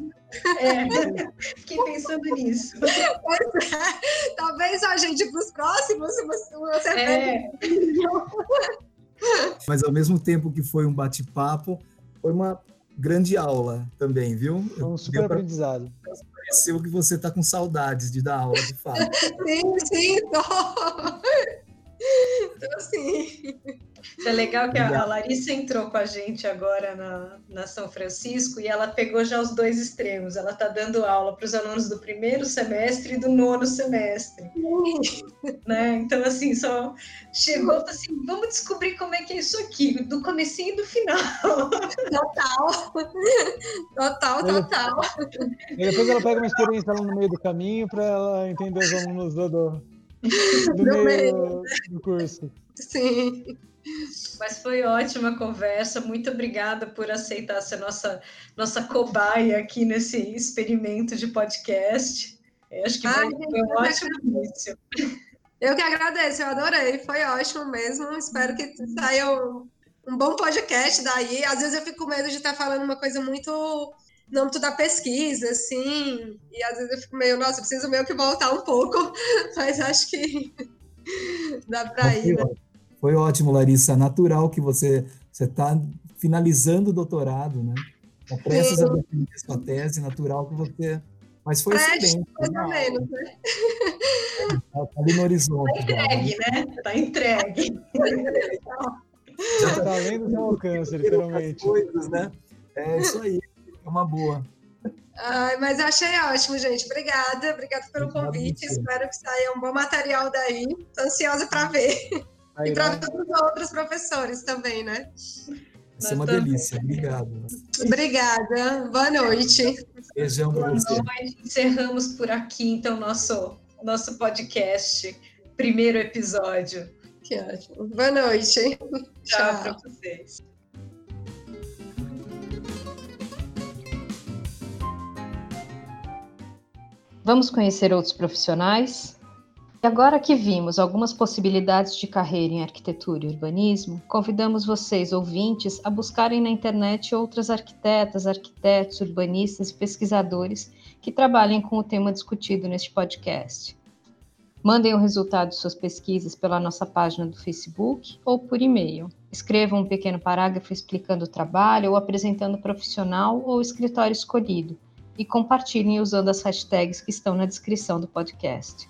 [SPEAKER 1] É, fiquei pensando nisso.
[SPEAKER 4] É. Talvez a gente para os próximos você é.
[SPEAKER 3] Mas ao mesmo tempo que foi um bate-papo, foi uma grande aula também, viu?
[SPEAKER 2] Foi um super aprendizado.
[SPEAKER 3] Pareceu que você está com saudades de dar aula, de fato.
[SPEAKER 4] sim, sim, tô. Então, sim.
[SPEAKER 1] É legal que a, Larissa entrou com a gente agora na, na São Francisco e ela pegou já os dois extremos. Ela está dando aula para os alunos do primeiro semestre e do nono semestre. né? Então, assim, só chegou assim, vamos descobrir como é que é isso aqui, do comecinho e do final.
[SPEAKER 4] Total. Total, total.
[SPEAKER 2] E depois ela pega uma experiência lá no meio do caminho para ela entender os alunos do, do, do meio, meio do curso.
[SPEAKER 4] Sim.
[SPEAKER 1] Mas foi ótima a conversa. Muito obrigada por aceitar ser nossa, nossa cobaia aqui nesse experimento de podcast. Eu acho que Ai, foi, um ótimo início.
[SPEAKER 4] Eu que agradeço, eu adorei, foi ótimo mesmo. Espero que saia um, um bom podcast daí. Às vezes eu fico com medo de estar falando uma coisa muito no âmbito da pesquisa, assim, e às vezes eu fico meio, nossa, preciso meio que voltar um pouco, mas acho que dá para ir. Né?
[SPEAKER 3] Foi ótimo, Larissa. Natural que você está finalizando o doutorado, né? Está prestes a defender sua tese, natural que você. Mas foi excelente. Mais ou menos, né? Está tá ali no horizonte.
[SPEAKER 1] Está entregue, né? Está entregue.
[SPEAKER 2] Já está além do seu alcance, literalmente.
[SPEAKER 3] Coisas, né? É isso aí. É uma boa.
[SPEAKER 4] Ai, mas achei ótimo, gente. Obrigada, obrigada pelo convite. Espero que saia um bom material daí. Estou ansiosa para ver. E para todos os outros professores também, né?
[SPEAKER 3] Isso é uma delícia. Obrigado.
[SPEAKER 4] Obrigada. Boa noite.
[SPEAKER 3] Beijão
[SPEAKER 1] para você. Boa noite. Encerramos por aqui, então, nosso, nosso podcast. Primeiro episódio.
[SPEAKER 4] Que ótimo. Boa noite.
[SPEAKER 1] Tchau, Tchau. para vocês. Vamos conhecer outros profissionais? E agora que vimos algumas possibilidades de carreira em arquitetura e urbanismo, convidamos vocês, ouvintes, a buscarem na internet outras arquitetas, arquitetos, urbanistas e pesquisadores que trabalhem com o tema discutido neste podcast. Mandem o resultado de suas pesquisas pela nossa página do Facebook ou por e-mail. Escrevam um pequeno parágrafo explicando o trabalho ou apresentando o profissional ou o escritório escolhido e compartilhem usando as hashtags que estão na descrição do podcast.